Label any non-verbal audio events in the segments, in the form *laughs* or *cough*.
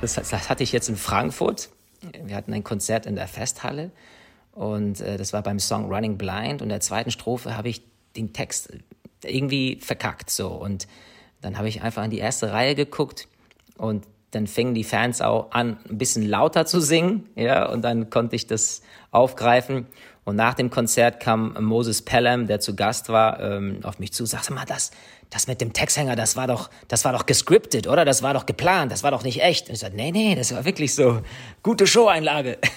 Das, das hatte ich jetzt in Frankfurt. Wir hatten ein Konzert in der Festhalle und äh, das war beim Song Running Blind und in der zweiten Strophe habe ich den Text irgendwie verkackt so und dann habe ich einfach in die erste Reihe geguckt und dann fingen die Fans auch an, ein bisschen lauter zu singen, ja, und dann konnte ich das aufgreifen. Und nach dem Konzert kam Moses Pelham, der zu Gast war, ähm, auf mich zu, sagte mal, das, das mit dem Texthänger, das war doch, das war doch gescriptet, oder? Das war doch geplant, das war doch nicht echt. Und ich sagte, nee, nee, das war wirklich so. Gute Show-Einlage. *laughs*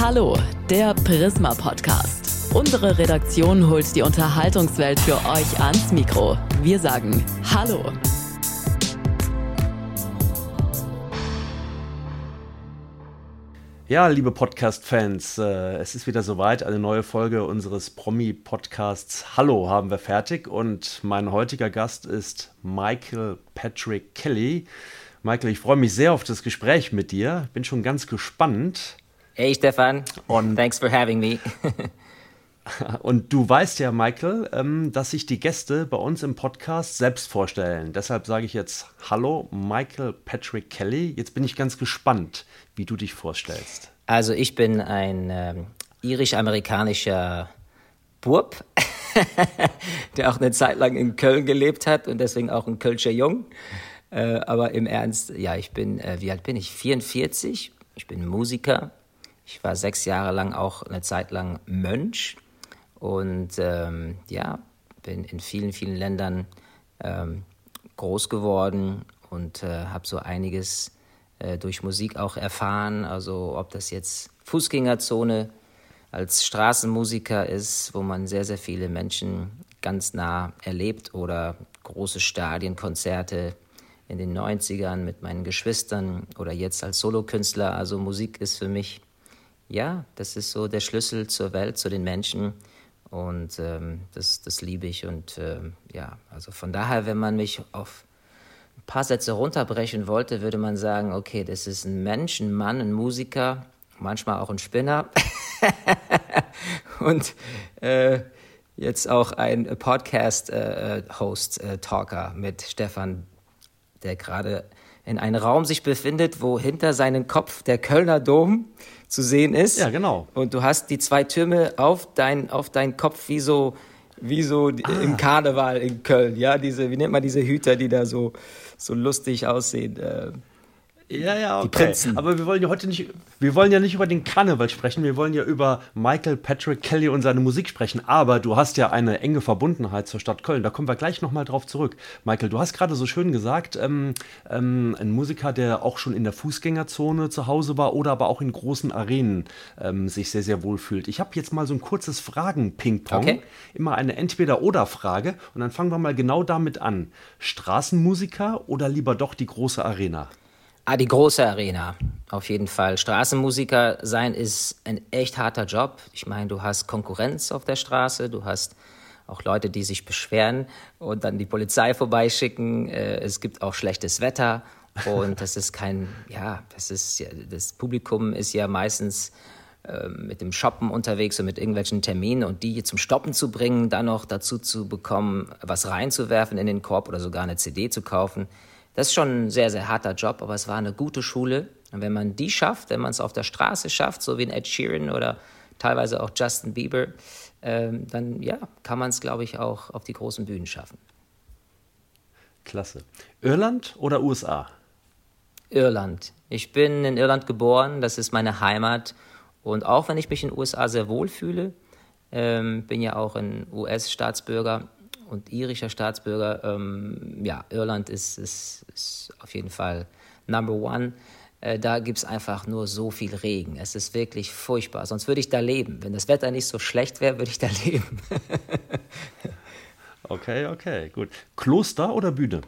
Hallo, der Prisma Podcast. Unsere Redaktion holt die Unterhaltungswelt für euch ans Mikro. Wir sagen Hallo. Ja, liebe Podcast-Fans, äh, es ist wieder soweit. Eine neue Folge unseres Promi-Podcasts Hallo haben wir fertig und mein heutiger Gast ist Michael Patrick Kelly. Michael, ich freue mich sehr auf das Gespräch mit dir. Bin schon ganz gespannt. Hey Stefan, und thanks for having me. *laughs* *laughs* und du weißt ja, Michael, ähm, dass sich die Gäste bei uns im Podcast selbst vorstellen. Deshalb sage ich jetzt Hallo, Michael Patrick Kelly. Jetzt bin ich ganz gespannt, wie du dich vorstellst. Also ich bin ein ähm, irisch-amerikanischer Bub, *laughs* der auch eine Zeit lang in Köln gelebt hat und deswegen auch ein Kölscher Jung. Äh, aber im Ernst, ja, ich bin, äh, wie alt bin ich? 44. Ich bin Musiker ich war sechs Jahre lang auch eine Zeit lang Mönch und ähm, ja, bin in vielen, vielen Ländern ähm, groß geworden und äh, habe so einiges äh, durch Musik auch erfahren. Also ob das jetzt Fußgängerzone als Straßenmusiker ist, wo man sehr, sehr viele Menschen ganz nah erlebt oder große Stadienkonzerte in den 90ern mit meinen Geschwistern oder jetzt als Solokünstler. Also Musik ist für mich ja, das ist so der Schlüssel zur Welt, zu den Menschen. Und ähm, das, das liebe ich. Und ähm, ja, also von daher, wenn man mich auf ein paar Sätze runterbrechen wollte, würde man sagen, okay, das ist ein Mensch, ein Mann, ein Musiker, manchmal auch ein Spinner. *laughs* und äh, jetzt auch ein Podcast-Host, äh, äh, Talker mit Stefan, der gerade in einem Raum sich befindet, wo hinter seinem Kopf der Kölner Dom zu sehen ist. Ja, genau. Und du hast die zwei Türme auf dein, auf deinen Kopf wie so, wie so ah. im Karneval in Köln. Ja, diese, wie nennt man diese Hüter, die da so, so lustig aussehen? Ja, ja, okay. Aber wir wollen ja heute nicht, wir wollen ja nicht über den Karneval sprechen, wir wollen ja über Michael Patrick Kelly und seine Musik sprechen. Aber du hast ja eine enge Verbundenheit zur Stadt Köln. Da kommen wir gleich nochmal drauf zurück. Michael, du hast gerade so schön gesagt, ähm, ähm, ein Musiker, der auch schon in der Fußgängerzone zu Hause war oder aber auch in großen Arenen ähm, sich sehr, sehr wohl fühlt. Ich habe jetzt mal so ein kurzes Fragen-Ping-Pong. Okay. Immer eine Entweder-Oder-Frage. Und dann fangen wir mal genau damit an. Straßenmusiker oder lieber doch die große Arena? Ah, die große Arena, auf jeden Fall. Straßenmusiker sein ist ein echt harter Job. Ich meine, du hast Konkurrenz auf der Straße, du hast auch Leute, die sich beschweren und dann die Polizei vorbeischicken. Äh, es gibt auch schlechtes Wetter und das ist kein, *laughs* ja, das ist, das Publikum ist ja meistens ähm, mit dem Shoppen unterwegs und mit irgendwelchen Terminen und die zum Stoppen zu bringen, dann noch dazu zu bekommen, was reinzuwerfen in den Korb oder sogar eine CD zu kaufen das ist schon ein sehr, sehr harter Job, aber es war eine gute Schule. Und wenn man die schafft, wenn man es auf der Straße schafft, so wie ein Ed Sheeran oder teilweise auch Justin Bieber, ähm, dann ja, kann man es, glaube ich, auch auf die großen Bühnen schaffen. Klasse. Irland oder USA? Irland. Ich bin in Irland geboren, das ist meine Heimat. Und auch wenn ich mich in den USA sehr wohl fühle, ähm, bin ja auch ein US-Staatsbürger, und irischer Staatsbürger. Ähm, ja, Irland ist, ist, ist, auf jeden Fall Number One. äh, da gibt es einfach nur so viel Regen. Es ist wirklich furchtbar. Sonst würde ich da leben. Wenn das Wetter nicht so schlecht wäre, würde ich da *laughs* leben. okay, okay, gut. Kloster oder Bühne?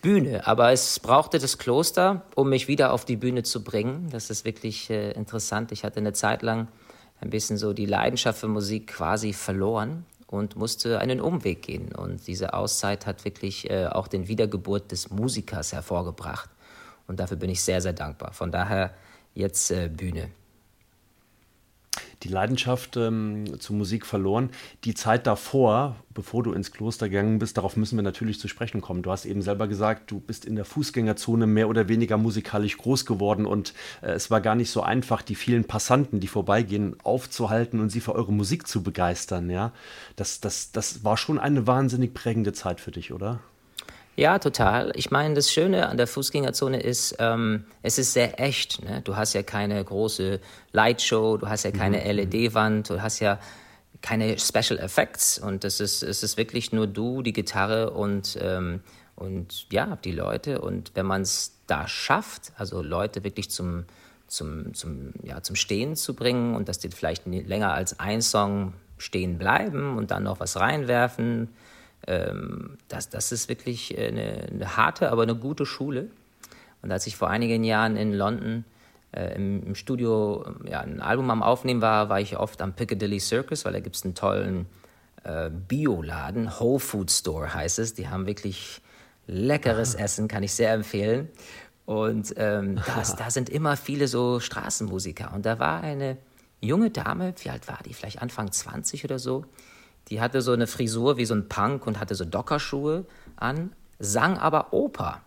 Bühne, aber es brauchte das Kloster, um mich wieder auf die Bühne zu bringen. Das ist wirklich äh, interessant. Ich hatte eine Zeit lang ein bisschen so die Leidenschaft für Musik quasi verloren und musste einen Umweg gehen. Und diese Auszeit hat wirklich äh, auch den Wiedergeburt des Musikers hervorgebracht. Und dafür bin ich sehr, sehr dankbar. Von daher jetzt äh, Bühne die Leidenschaft ähm, zur Musik verloren. Die Zeit davor, bevor du ins Kloster gegangen bist, darauf müssen wir natürlich zu sprechen kommen. Du hast eben selber gesagt, du bist in der Fußgängerzone mehr oder weniger musikalisch groß geworden und äh, es war gar nicht so einfach, die vielen Passanten, die vorbeigehen, aufzuhalten und sie für eure Musik zu begeistern. Ja, das, das, das war schon eine wahnsinnig prägende Zeit für dich, oder? Ja, total. Ich meine, das Schöne an der Fußgängerzone ist, ähm, es ist sehr echt. Ne? Du hast ja keine große Lightshow, du hast ja keine mhm. LED-Wand, du hast ja keine Special Effects und es ist, es ist wirklich nur du, die Gitarre und, ähm, und ja, die Leute. Und wenn man es da schafft, also Leute wirklich zum, zum, zum, ja, zum Stehen zu bringen und dass die vielleicht länger als ein Song stehen bleiben und dann noch was reinwerfen, ähm, das, das ist wirklich eine, eine, harte, aber eine gute Schule. Und als ich vor einigen Jahren in London äh, im, im, Studio ja, ein Album am Aufnehmen war, war ich oft am Piccadilly Circus, weil da gibt es einen tollen äh, Bioladen, Whole Food Store heißt es. Die haben wirklich leckeres *laughs* Essen, kann ich sehr empfehlen. Und ähm, das, da sind immer viele so Straßenmusiker. Und da war eine junge Dame, wie alt war die? Vielleicht Anfang 20 oder so. Die hatte so eine Frisur wie so ein Punk und hatte so Dockerschuhe an, sang aber Oper.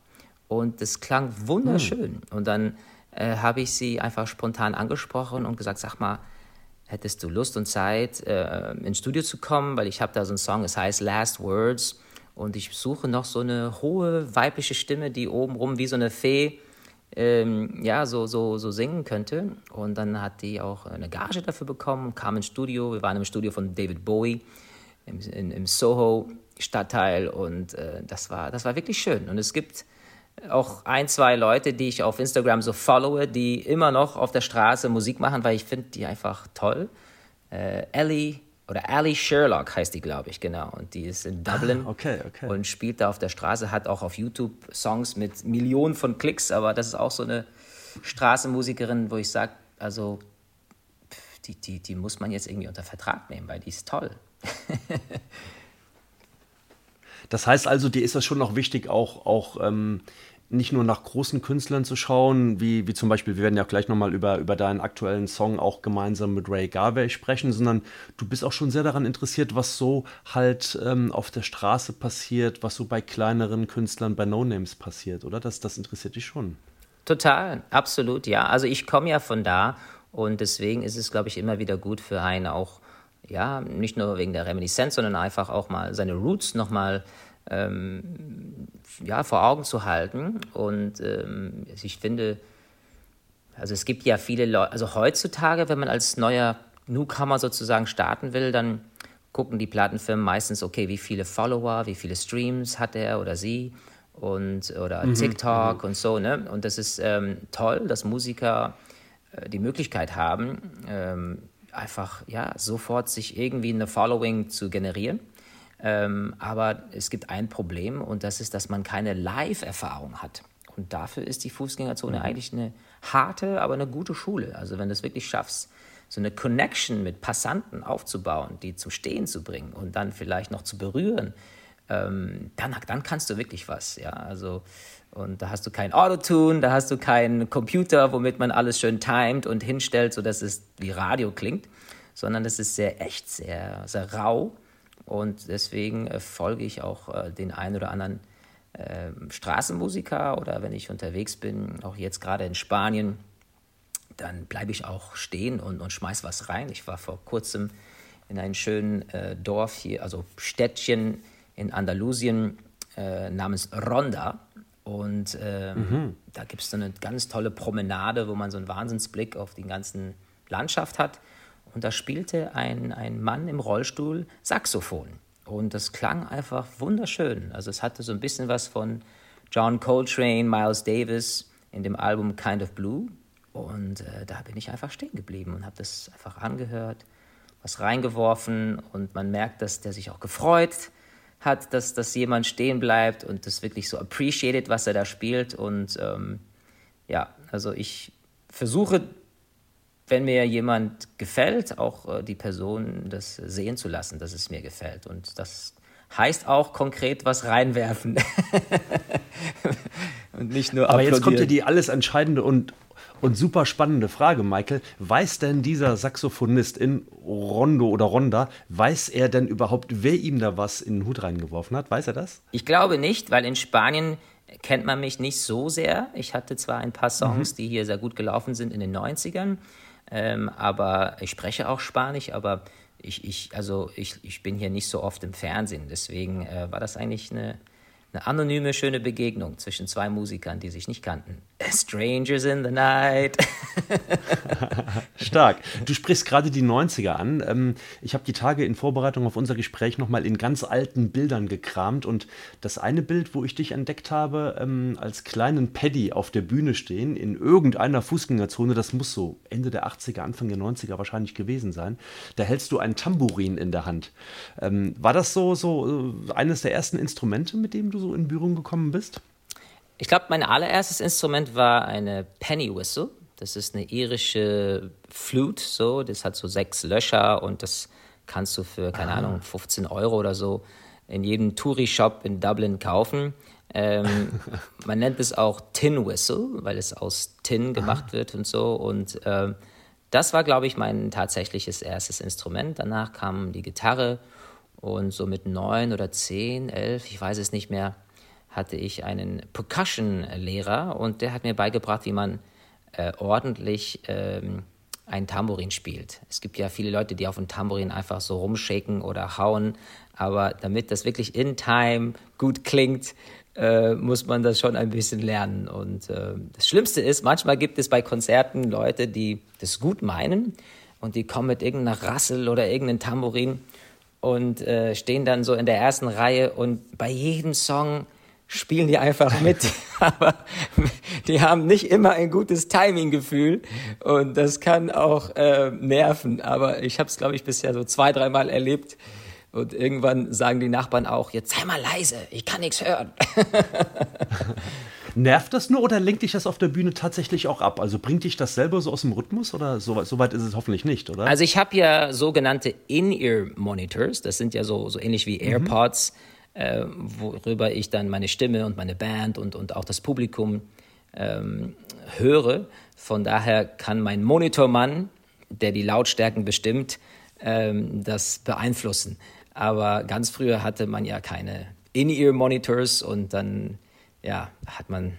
Und das klang wunderschön. Hm. Und dann äh, habe ich sie einfach spontan angesprochen und gesagt, sag mal, hättest du Lust und Zeit, äh, ins Studio zu kommen? Weil ich habe da so einen Song, es heißt Last Words. Und ich suche noch so eine hohe weibliche Stimme, die obenrum wie so eine Fee ähm, ja, so, so, so singen könnte. Und dann hat die auch eine Gage dafür bekommen, kam ins Studio. Wir waren im Studio von David Bowie im, in, im Soho-Stadtteil und äh, das, war, das war wirklich schön. Und es gibt auch ein, zwei Leute, die ich auf Instagram so followe, die immer noch auf der Straße Musik machen, weil ich finde die einfach toll. Äh, Ellie oder Ali Sherlock heißt die, glaube ich, genau. Und die ist in Dublin ah, okay, okay. und spielt da auf der Straße, hat auch auf YouTube Songs mit Millionen von Klicks, aber das ist auch so eine Straßenmusikerin, wo ich sage, also die, die, die muss man jetzt irgendwie unter Vertrag nehmen, weil die ist toll. *laughs* das heißt also, dir ist das schon noch wichtig, auch, auch ähm, nicht nur nach großen Künstlern zu schauen, wie, wie zum Beispiel, wir werden ja gleich nochmal über, über deinen aktuellen Song auch gemeinsam mit Ray Garvey sprechen, sondern du bist auch schon sehr daran interessiert, was so halt ähm, auf der Straße passiert, was so bei kleineren Künstlern, bei No-Names passiert, oder? Das, das interessiert dich schon. Total, absolut, ja. Also ich komme ja von da und deswegen ist es, glaube ich, immer wieder gut für einen auch ja, nicht nur wegen der Reminiszenz, sondern einfach auch mal seine Roots nochmal ähm, ja, vor Augen zu halten. Und ähm, ich finde, also es gibt ja viele Leute, also heutzutage, wenn man als neuer Newcomer sozusagen starten will, dann gucken die Plattenfirmen meistens, okay, wie viele Follower, wie viele Streams hat er oder sie und oder mhm. TikTok mhm. und so, ne? Und das ist ähm, toll, dass Musiker äh, die Möglichkeit haben, ähm, einfach ja, sofort sich irgendwie eine Following zu generieren. Ähm, aber es gibt ein Problem und das ist, dass man keine Live-Erfahrung hat. Und dafür ist die Fußgängerzone mhm. eigentlich eine harte, aber eine gute Schule. Also wenn du es wirklich schaffst, so eine Connection mit Passanten aufzubauen, die zum Stehen zu bringen und dann vielleicht noch zu berühren, ähm, dann, dann kannst du wirklich was. Ja, also und da hast du kein Autotune, da hast du keinen Computer, womit man alles schön timet und hinstellt, sodass es wie Radio klingt, sondern es ist sehr echt, sehr, sehr rau. Und deswegen äh, folge ich auch äh, den einen oder anderen äh, Straßenmusiker oder wenn ich unterwegs bin, auch jetzt gerade in Spanien, dann bleibe ich auch stehen und, und schmeiß was rein. Ich war vor kurzem in einem schönen äh, Dorf hier, also Städtchen in Andalusien äh, namens Ronda. Und ähm, mhm. da gibt es so eine ganz tolle Promenade, wo man so einen Wahnsinnsblick auf die ganze Landschaft hat. Und da spielte ein, ein Mann im Rollstuhl Saxophon. Und das klang einfach wunderschön. Also es hatte so ein bisschen was von John Coltrane, Miles Davis, in dem Album Kind of Blue. Und äh, da bin ich einfach stehen geblieben und habe das einfach angehört, was reingeworfen und man merkt, dass der sich auch gefreut hat, dass, dass jemand stehen bleibt und das wirklich so appreciated, was er da spielt. Und ähm, ja, also ich versuche, wenn mir jemand gefällt, auch äh, die Person das sehen zu lassen, dass es mir gefällt. Und das heißt auch konkret was reinwerfen. *laughs* und nicht nur Aber jetzt kommt ja die alles entscheidende und, und super spannende Frage, Michael. Weiß denn dieser Saxophonist in Rondo oder Ronda, weiß er denn überhaupt, wer ihm da was in den Hut reingeworfen hat? Weiß er das? Ich glaube nicht, weil in Spanien kennt man mich nicht so sehr. Ich hatte zwar ein paar Songs, mhm. die hier sehr gut gelaufen sind in den 90ern, ähm, aber ich spreche auch Spanisch, aber ich, ich, also ich, ich bin hier nicht so oft im Fernsehen. Deswegen äh, war das eigentlich eine, eine anonyme, schöne Begegnung zwischen zwei Musikern, die sich nicht kannten. Strangers in the Night. *laughs* Stark. Du sprichst gerade die 90er an. Ähm, ich habe die Tage in Vorbereitung auf unser Gespräch nochmal in ganz alten Bildern gekramt und das eine Bild, wo ich dich entdeckt habe, ähm, als kleinen Paddy auf der Bühne stehen, in irgendeiner Fußgängerzone, das muss so Ende der 80er, Anfang der 90er wahrscheinlich gewesen sein, da hältst du ein Tambourin in der Hand. Ähm, war das so, so äh, eines der ersten Instrumente, mit dem du so in Berührung gekommen bist? Ich glaube, mein allererstes Instrument war eine Penny Whistle. Das ist eine irische Flute, so. Das hat so sechs Löcher und das kannst du für, keine ah. Ahnung, 15 Euro oder so in jedem Touri-Shop in Dublin kaufen. Ähm, *laughs* man nennt es auch Tin Whistle, weil es aus Tin gemacht ah. wird und so. Und ähm, das war, glaube ich, mein tatsächliches erstes Instrument. Danach kam die Gitarre und so mit neun oder zehn, elf, ich weiß es nicht mehr, hatte ich einen Percussion-Lehrer und der hat mir beigebracht, wie man äh, ordentlich ähm, ein Tambourin spielt. Es gibt ja viele Leute, die auf dem Tambourin einfach so rumshaken oder hauen, aber damit das wirklich in Time gut klingt, äh, muss man das schon ein bisschen lernen. Und äh, das Schlimmste ist, manchmal gibt es bei Konzerten Leute, die das gut meinen und die kommen mit irgendeiner Rassel oder irgendeinem Tambourin und äh, stehen dann so in der ersten Reihe und bei jedem Song spielen die einfach mit. *laughs* Aber die haben nicht immer ein gutes Timing-Gefühl und das kann auch äh, nerven. Aber ich habe es, glaube ich, bisher so zwei, dreimal erlebt. Und irgendwann sagen die Nachbarn auch, jetzt sei mal leise, ich kann nichts hören. *laughs* Nervt das nur oder lenkt dich das auf der Bühne tatsächlich auch ab? Also bringt dich das selber so aus dem Rhythmus oder so, so weit ist es hoffentlich nicht, oder? Also ich habe ja sogenannte In-Ear-Monitors, das sind ja so, so ähnlich wie mhm. AirPods. Mhm äh, worüber ich dann meine Stimme und meine Band und, und auch das Publikum ähm, höre. Von daher kann mein Monitormann, der die Lautstärken bestimmt, ähm, das beeinflussen. Aber ganz früher hatte man ja keine In-Ear-Monitors und dann ja, hat man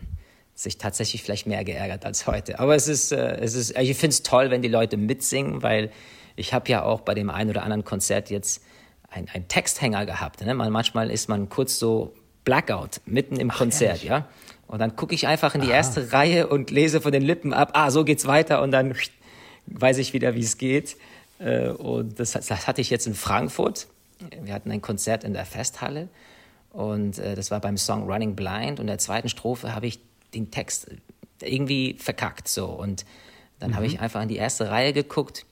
sich tatsächlich vielleicht mehr geärgert als heute. Aber es ist, äh, es ist ich finde es toll, wenn die Leute mitsingen, weil ich habe ja auch bei dem einen oder anderen Konzert jetzt ein, ein Texthänger gehabt. Ne? manchmal ist man kurz so Blackout mitten im Ach, Konzert, ehrlich? ja. Und dann gucke ich einfach in die Aha. erste Reihe und lese von den Lippen ab, ah, so geht's weiter und dann weiß ich wieder, wie es geht. Äh, und das, das, hatte ich jetzt in Frankfurt. Wir hatten ein Konzert in der Festhalle und äh, das war beim Song Running Blind und in der zweiten Strophe habe ich den Text irgendwie verkackt so und dann mhm. habe ich einfach in die erste Reihe geguckt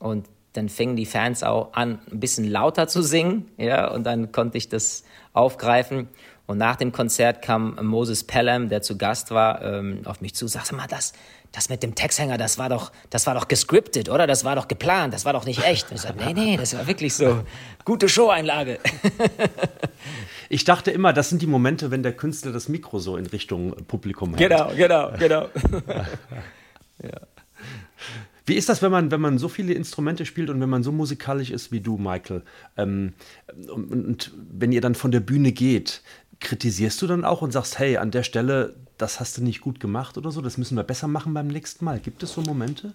und dann fingen die Fans auch an, ein bisschen lauter zu singen, ja, und dann konnte ich das aufgreifen. Und nach dem Konzert kam Moses Pelham, der zu Gast war, ähm, auf mich zu, sagte mal, das, das mit dem Texthänger, das war doch, das war doch gescriptet, oder? Das war doch geplant, das war doch nicht echt. Und ich sagte, nee, nee, das war wirklich so. Gute Show-Einlage. *laughs* Ich dachte immer, das sind die Momente, wenn der Künstler das Mikro so in Richtung Publikum hält. Genau, genau, genau. *laughs* ja. Wie ist das, wenn man, wenn man so viele Instrumente spielt und wenn man so musikalisch ist wie du, Michael? Ähm, und, und wenn ihr dann von der Bühne geht, kritisierst du dann auch und sagst, hey, an der Stelle, das hast du nicht gut gemacht oder so, das müssen wir besser machen beim nächsten Mal. Gibt es so Momente?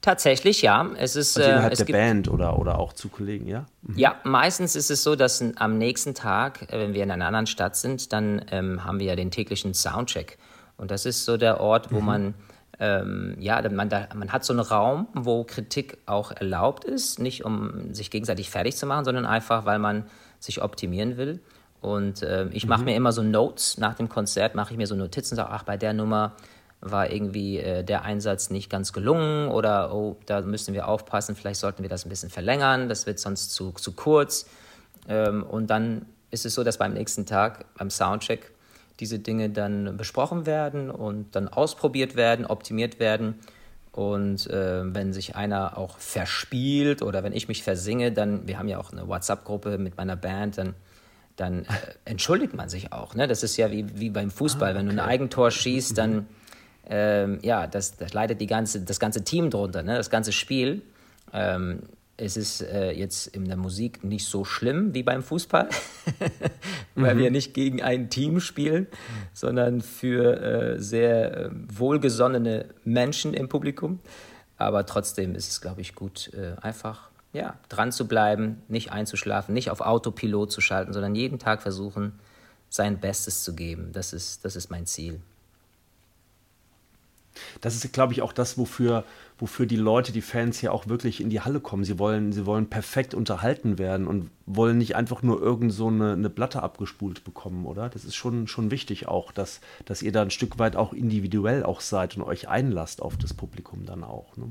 Tatsächlich, ja. Es ist also innerhalb äh, es der Band oder, oder auch zu Kollegen, ja? Mhm. Ja, meistens ist es so, dass am nächsten Tag, äh, wenn wir in einer anderen Stadt sind, dann ähm, haben wir ja den täglichen Soundcheck. Und das ist so der Ort, wo mhm. man ähm, ja, man, da, man hat so einen Raum, wo Kritik auch erlaubt ist, nicht um sich gegenseitig fertig zu machen, sondern einfach, weil man sich optimieren will. Und äh, ich mache mhm. mir immer so Notes nach dem Konzert, mache ich mir so Notizen, sage, ach, bei der Nummer war irgendwie äh, der Einsatz nicht ganz gelungen oder oh, da müssen wir aufpassen, vielleicht sollten wir das ein bisschen verlängern, das wird sonst zu, zu kurz. Ähm, und dann ist es so, dass beim nächsten Tag, beim Soundcheck, diese Dinge dann besprochen werden und dann ausprobiert werden, optimiert werden. Und äh, wenn sich einer auch verspielt oder wenn ich mich versinge, dann, wir haben ja auch eine WhatsApp-Gruppe mit meiner Band, dann, dann äh, entschuldigt man sich auch. Ne? Das ist ja wie, wie beim Fußball. Ah, okay. Wenn du ein Eigentor schießt, dann, mhm. ähm, ja, das, das leidet die ganze, das ganze Team drunter, ne? das ganze Spiel. Ähm, es ist äh, jetzt in der Musik nicht so schlimm wie beim Fußball, *laughs* weil mhm. wir nicht gegen ein Team spielen, sondern für äh, sehr äh, wohlgesonnene Menschen im Publikum. Aber trotzdem ist es, glaube ich, gut, äh, einfach ja, dran zu bleiben, nicht einzuschlafen, nicht auf Autopilot zu schalten, sondern jeden Tag versuchen, sein Bestes zu geben. Das ist, das ist mein Ziel. Das ist, glaube ich, auch das, wofür, wofür die Leute, die Fans ja auch wirklich in die Halle kommen. Sie wollen, sie wollen perfekt unterhalten werden und wollen nicht einfach nur irgend so eine, eine Platte abgespult bekommen, oder? Das ist schon, schon wichtig auch, dass, dass ihr da ein Stück weit auch individuell auch seid und euch einlasst auf das Publikum dann auch. Ne?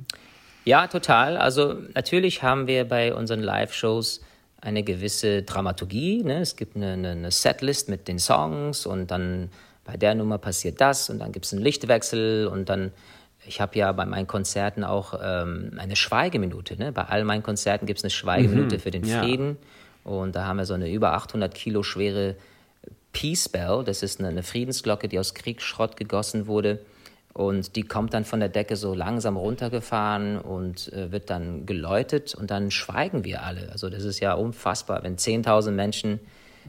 Ja, total. Also natürlich haben wir bei unseren Live-Shows eine gewisse Dramaturgie. Ne? Es gibt eine, eine Setlist mit den Songs und dann bei der Nummer passiert das und dann gibt es einen Lichtwechsel und dann, ich habe ja bei meinen Konzerten auch ähm, eine Schweigeminute. Ne? Bei all meinen Konzerten gibt es eine Schweigeminute mhm, für den Frieden ja. und da haben wir so eine über 800 Kilo schwere Peace Bell, das ist eine, eine Friedensglocke, die aus Kriegsschrott gegossen wurde. Und die kommt dann von der Decke so langsam runtergefahren und äh, wird dann geläutet und dann schweigen wir alle. Also das ist ja unfassbar, wenn 10.000 Menschen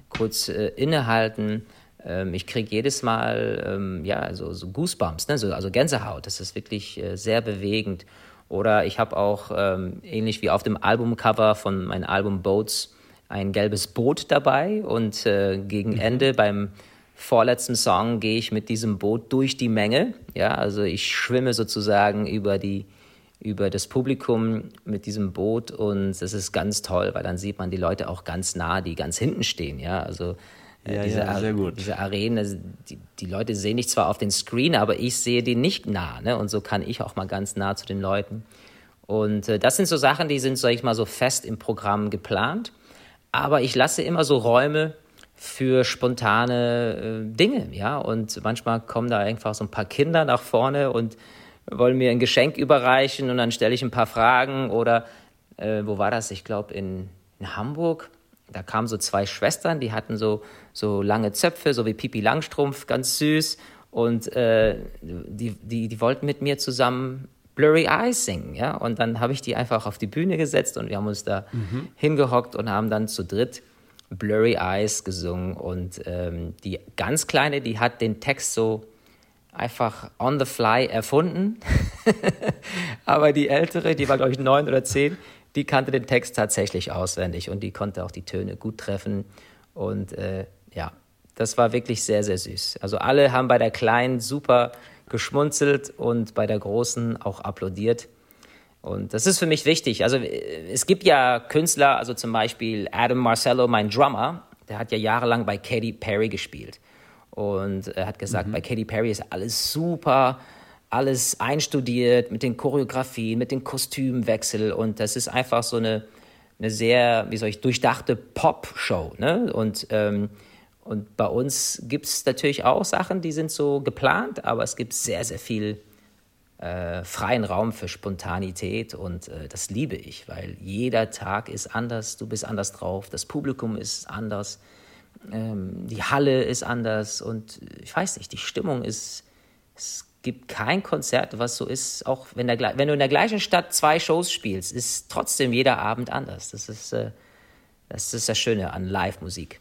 kurz äh, innehalten ähm, ich kriege jedes Mal ähm, ja, so, so Goosebumps, ne? so, also Gänsehaut. Das ist wirklich äh, sehr bewegend. Oder ich habe auch, ähm, ähnlich wie auf dem Albumcover von meinem Album Boats, ein gelbes Boot dabei. Und äh, gegen mhm. Ende beim vorletzten Song gehe ich mit diesem Boot durch die Menge. Ja, also ich schwimme sozusagen über die über das Publikum mit diesem Boot und das ist ganz toll, weil dann sieht man die Leute auch ganz nah, die ganz hinten stehen. Ja, also ja, diese, ja, sehr gut. diese Arenen, die, die, Leute sehen dich zwar auf den Screen, aber ich sehe die nicht nah. Ne? Und so kann ich auch mal ganz nah zu den Leuten. Und äh, das sind so Sachen, die sind, sag ich mal, so fest im Programm geplant. Aber ich lasse immer so Räume für spontane äh, Dinge, ja. Und manchmal kommen da einfach so ein paar Kinder nach vorne und wollen mir ein Geschenk überreichen und dann stelle ich ein paar Fragen oder äh, wo war das? Ich glaube in, in Hamburg da kamen so zwei Schwestern, die hatten so, so lange Zöpfe, so wie Pipi Langstrumpf, ganz süß. Und äh, die, die, die wollten mit mir zusammen Blurry Eyes singen. Ja? Und dann habe ich die einfach auf die Bühne gesetzt und wir haben uns da mhm. hingehockt und haben dann zu dritt Blurry Eyes gesungen. Und ähm, die ganz Kleine, die hat den Text so einfach on the fly erfunden. *laughs* Aber die Ältere, die war, glaube ich, neun oder zehn, die kannte den Text tatsächlich auswendig und die konnte auch die Töne gut treffen. Und äh, ja, das war wirklich sehr, sehr süß. Also alle haben bei der Kleinen super geschmunzelt und bei der Großen auch applaudiert. Und das ist für mich wichtig. Also äh, es gibt ja Künstler, also zum Beispiel Adam Marcello, mein Drummer, der hat ja jahrelang bei Katy Perry gespielt. Und er hat gesagt, mhm. bei Katy Perry ist alles super alles einstudiert mit den Choreografien, mit den Kostümwechsel und das ist einfach so eine, eine sehr, wie soll ich, durchdachte Pop-Show. Ne? Und, ähm, und bei uns gibt es natürlich auch Sachen, die sind so geplant, aber es gibt sehr, sehr viel äh, freien Raum für Spontanität und äh, das liebe ich, weil jeder Tag ist anders, du bist anders drauf, das Publikum ist anders, ähm, die Halle ist anders und ich weiß nicht, die Stimmung ist, ist gibt kein Konzert, was so ist, auch wenn, der, wenn du in der gleichen Stadt zwei Shows spielst, ist trotzdem jeder Abend anders. Das ist, äh, das, ist das Schöne an Live-Musik.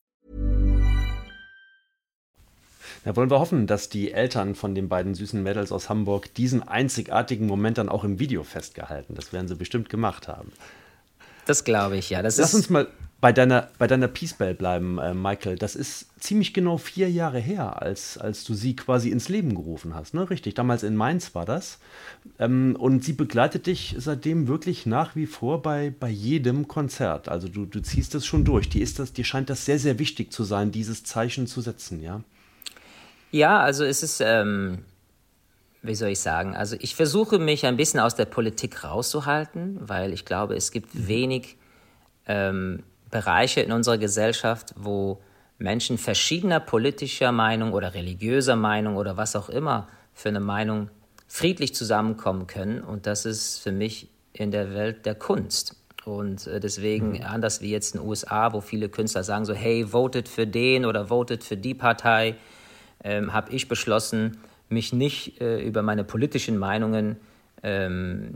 Da wollen wir hoffen, dass die Eltern von den beiden süßen Mädels aus Hamburg diesen einzigartigen Moment dann auch im Video festgehalten. Das werden sie bestimmt gemacht haben. Das glaube ich, ja. Das Lass uns mal bei deiner, bei deiner Peace Bell bleiben, äh, Michael. Das ist ziemlich genau vier Jahre her, als, als du sie quasi ins Leben gerufen hast, ne? Richtig, damals in Mainz war das. Ähm, und sie begleitet dich seitdem wirklich nach wie vor bei, bei jedem Konzert. Also du, du ziehst das schon durch. Die ist das, dir scheint das sehr, sehr wichtig zu sein, dieses Zeichen zu setzen, ja? Ja, also es ist, ähm, wie soll ich sagen, also ich versuche mich ein bisschen aus der Politik rauszuhalten, weil ich glaube, es gibt mhm. wenig ähm, Bereiche in unserer Gesellschaft, wo Menschen verschiedener politischer Meinung oder religiöser Meinung oder was auch immer für eine Meinung friedlich zusammenkommen können. Und das ist für mich in der Welt der Kunst. Und äh, deswegen, mhm. anders wie jetzt in den USA, wo viele Künstler sagen so, hey, votet für den oder votet für die Partei, ähm, habe ich beschlossen, mich nicht äh, über meine politischen Meinungen, ähm,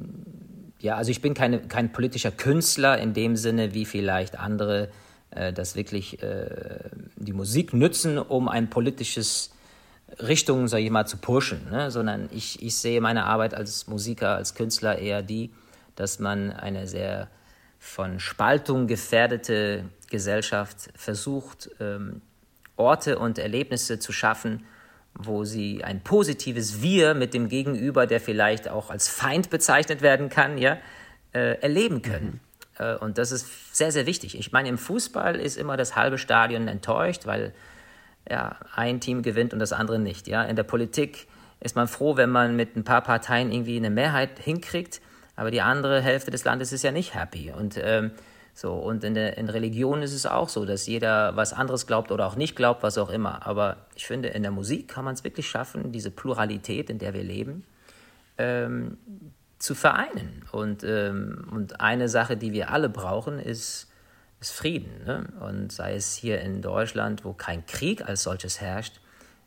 ja, also ich bin keine, kein politischer Künstler in dem Sinne, wie vielleicht andere äh, das wirklich äh, die Musik nützen, um ein politisches Richtung, sag ich mal, zu pushen, ne? sondern ich, ich sehe meine Arbeit als Musiker, als Künstler eher die, dass man eine sehr von Spaltung gefährdete Gesellschaft versucht, ähm, Orte und Erlebnisse zu schaffen, wo sie ein positives Wir mit dem Gegenüber, der vielleicht auch als Feind bezeichnet werden kann, ja, äh, erleben können. Mhm. Äh, und das ist sehr, sehr wichtig. Ich meine, im Fußball ist immer das halbe Stadion enttäuscht, weil ja, ein Team gewinnt und das andere nicht. Ja. In der Politik ist man froh, wenn man mit ein paar Parteien irgendwie eine Mehrheit hinkriegt, aber die andere Hälfte des Landes ist ja nicht happy. Und ähm, so, und in, der, in Religion ist es auch so, dass jeder was anderes glaubt oder auch nicht glaubt, was auch immer. Aber ich finde, in der Musik kann man es wirklich schaffen, diese Pluralität, in der wir leben, ähm, zu vereinen. Und, ähm, und eine Sache, die wir alle brauchen, ist, ist Frieden. Ne? Und sei es hier in Deutschland, wo kein Krieg als solches herrscht,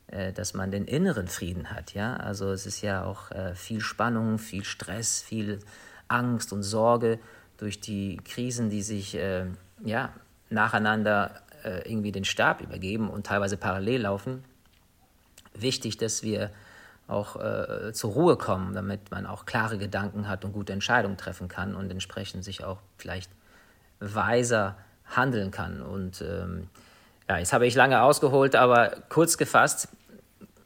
äh, dass man den inneren Frieden hat. Ja? Also es ist ja auch äh, viel Spannung, viel Stress, viel Angst und Sorge durch die Krisen, die sich äh, ja, nacheinander äh, irgendwie den Stab übergeben und teilweise parallel laufen, wichtig, dass wir auch äh, zur Ruhe kommen, damit man auch klare Gedanken hat und gute Entscheidungen treffen kann und entsprechend sich auch vielleicht weiser handeln kann. Und ähm, ja, jetzt habe ich lange ausgeholt, aber kurz gefasst,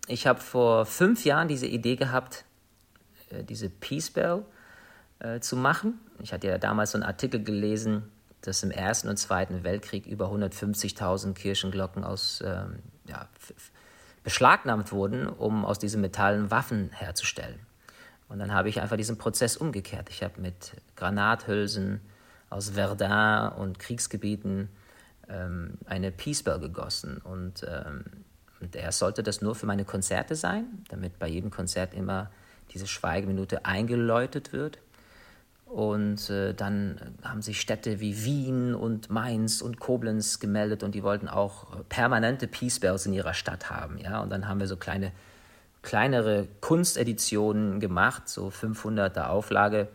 ich habe vor fünf Jahren diese Idee gehabt, äh, diese Peace Bell äh, zu machen. Ich hatte ja damals so einen Artikel gelesen, dass im Ersten und Zweiten Weltkrieg über 150.000 Kirchenglocken aus, ähm, ja, beschlagnahmt wurden, um aus diesen Metallen Waffen herzustellen. Und dann habe ich einfach diesen Prozess umgekehrt. Ich habe mit Granathülsen aus Verdun und Kriegsgebieten ähm, eine Peace Bell gegossen. Und, ähm, und erst sollte das nur für meine Konzerte sein, damit bei jedem Konzert immer diese Schweigeminute eingeläutet wird. Und äh, dann haben sich Städte wie Wien und Mainz und Koblenz gemeldet und die wollten auch permanente Peace Bells in ihrer Stadt haben. Ja? Und dann haben wir so kleine, kleinere Kunsteditionen gemacht, so 500er Auflage.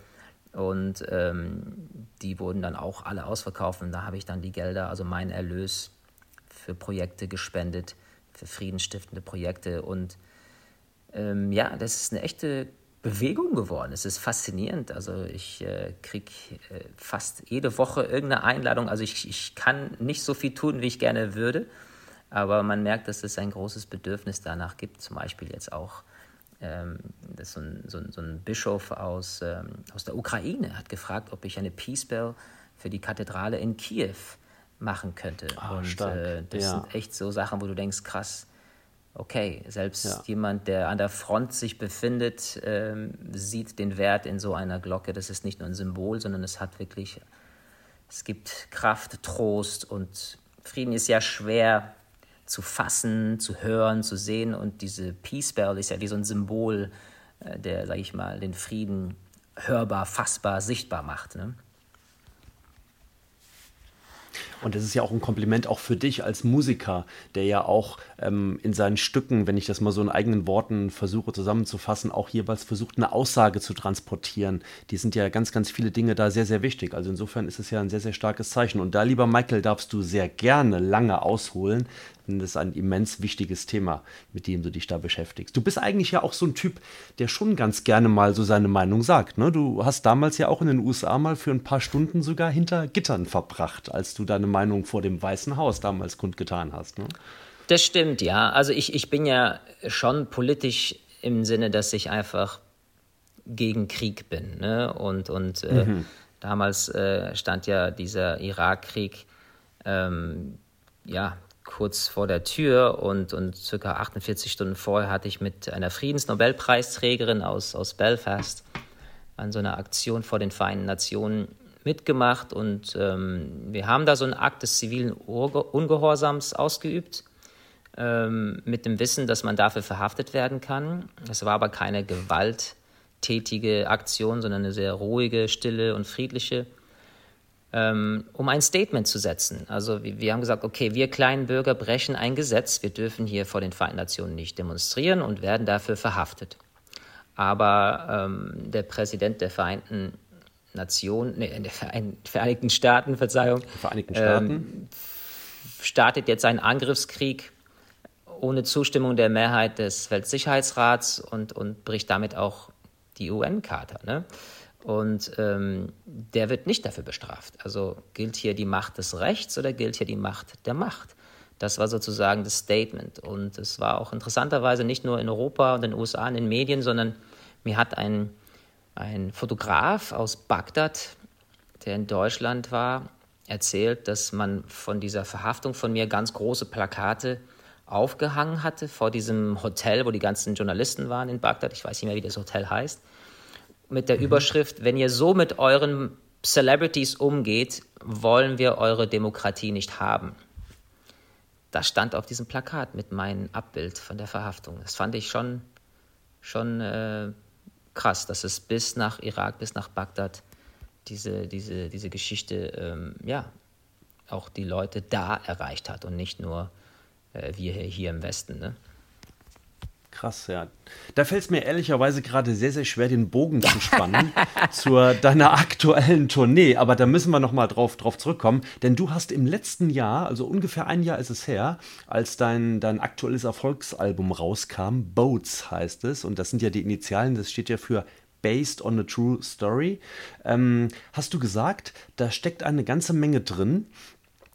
Und ähm, die wurden dann auch alle ausverkauft. Und da habe ich dann die Gelder, also meinen Erlös für Projekte gespendet, für friedensstiftende Projekte. Und ähm, ja, das ist eine echte Bewegung geworden. Es ist faszinierend. Also ich äh, kriege äh, fast jede Woche irgendeine Einladung. Also ich, ich kann nicht so viel tun, wie ich gerne würde. Aber man merkt, dass es ein großes Bedürfnis danach gibt. Zum Beispiel jetzt auch ähm, das so, ein, so, ein, so ein Bischof aus, ähm, aus der Ukraine hat gefragt, ob ich eine Peace Bell für die Kathedrale in Kiew machen könnte. Oh, Und äh, das ja. sind echt so Sachen, wo du denkst, krass, okay, selbst ja. jemand, der an der Front sich befindet, ähm, sieht den Wert in so einer Glocke. Das ist nicht nur ein Symbol, sondern es hat wirklich, es gibt Kraft, Trost und Frieden ist ja schwer zu fassen, zu hören, zu sehen und diese Peace Bell ist ja wie so ein Symbol, äh, der, sag ich mal, den Frieden hörbar, fassbar, sichtbar macht. Ne? Und das ist ja auch ein Kompliment auch für dich als Musiker, der ja auch ähm, in seinen Stücken, wenn ich das mal so in eigenen Worten versuche zusammenzufassen, auch jeweils versucht, eine Aussage zu transportieren. Die sind ja ganz, ganz viele Dinge da sehr, sehr wichtig. Also insofern ist es ja ein sehr, sehr starkes Zeichen. Und da, lieber Michael, darfst du sehr gerne lange ausholen, denn das ist ein immens wichtiges Thema, mit dem du dich da beschäftigst. Du bist eigentlich ja auch so ein Typ, der schon ganz gerne mal so seine Meinung sagt. Ne? Du hast damals ja auch in den USA mal für ein paar Stunden sogar hinter Gittern verbracht, als du deine Meinung vor dem Weißen Haus damals kundgetan hast. Ne? Das stimmt, ja. Also ich, ich bin ja schon politisch im Sinne, dass ich einfach gegen Krieg bin. Ne? Und, und äh, mhm. damals äh, stand ja dieser Irakkrieg ähm, ja, kurz vor der Tür und, und circa 48 Stunden vorher hatte ich mit einer Friedensnobelpreisträgerin aus, aus Belfast an so einer Aktion vor den Vereinten Nationen mitgemacht und ähm, wir haben da so einen Akt des zivilen Ungehorsams ausgeübt ähm, mit dem Wissen, dass man dafür verhaftet werden kann. Es war aber keine gewalttätige Aktion, sondern eine sehr ruhige, stille und friedliche, ähm, um ein Statement zu setzen. Also wir, haben gesagt, okay, wir kleinen Bürger brechen ein Gesetz, wir dürfen hier vor den Vereinten Nationen nicht demonstrieren und werden dafür verhaftet. Aber ähm, der Präsident der Vereinten Nationen, nee, der Vereinigten Staaten, Verzeihung, Vereinigten Staaten. Ähm, startet jetzt einen Angriffskrieg ohne Zustimmung der Mehrheit des Weltsicherheitsrats und, und bricht damit auch die UN-Charta. Ne? Und ähm, der wird nicht dafür bestraft. Also gilt hier die Macht des Rechts oder gilt hier die Macht der Macht? Das war sozusagen das Statement. Und es war auch interessanterweise nicht nur in Europa und in den USA in den Medien, sondern mir hat ein, ein Fotograf aus Bagdad, der in Deutschland war, erzählt, dass man von dieser Verhaftung von mir ganz große Plakate aufgehangen hatte vor diesem Hotel, wo die ganzen Journalisten waren in Bagdad. Ich weiß nicht mehr, wie das Hotel heißt. Mit der mhm. Überschrift, wenn ihr so mit euren Celebrities umgeht, wollen wir eure Demokratie nicht haben. Das stand auf diesem Plakat mit meinem Abbild von der Verhaftung. Das fand ich schon, schon äh, krass, dass es bis nach Irak, bis nach Bagdad diese, diese, diese Geschichte, ähm, ja, auch die Leute da erreicht hat und nicht nur äh, wir hier, hier im Westen. Ne? Krass, ja. Da fällt es mir ehrlicherweise gerade sehr, sehr schwer, den Bogen zu spannen *laughs* zu deiner aktuellen Tournee. Aber da müssen wir nochmal drauf, drauf zurückkommen. Denn du hast im letzten Jahr, also ungefähr ein Jahr ist es her, als dein, dein aktuelles Erfolgsalbum rauskam, Boats heißt es. Und das sind ja die Initialen, das steht ja für Based on a True Story. Ähm, hast du gesagt, da steckt eine ganze Menge drin.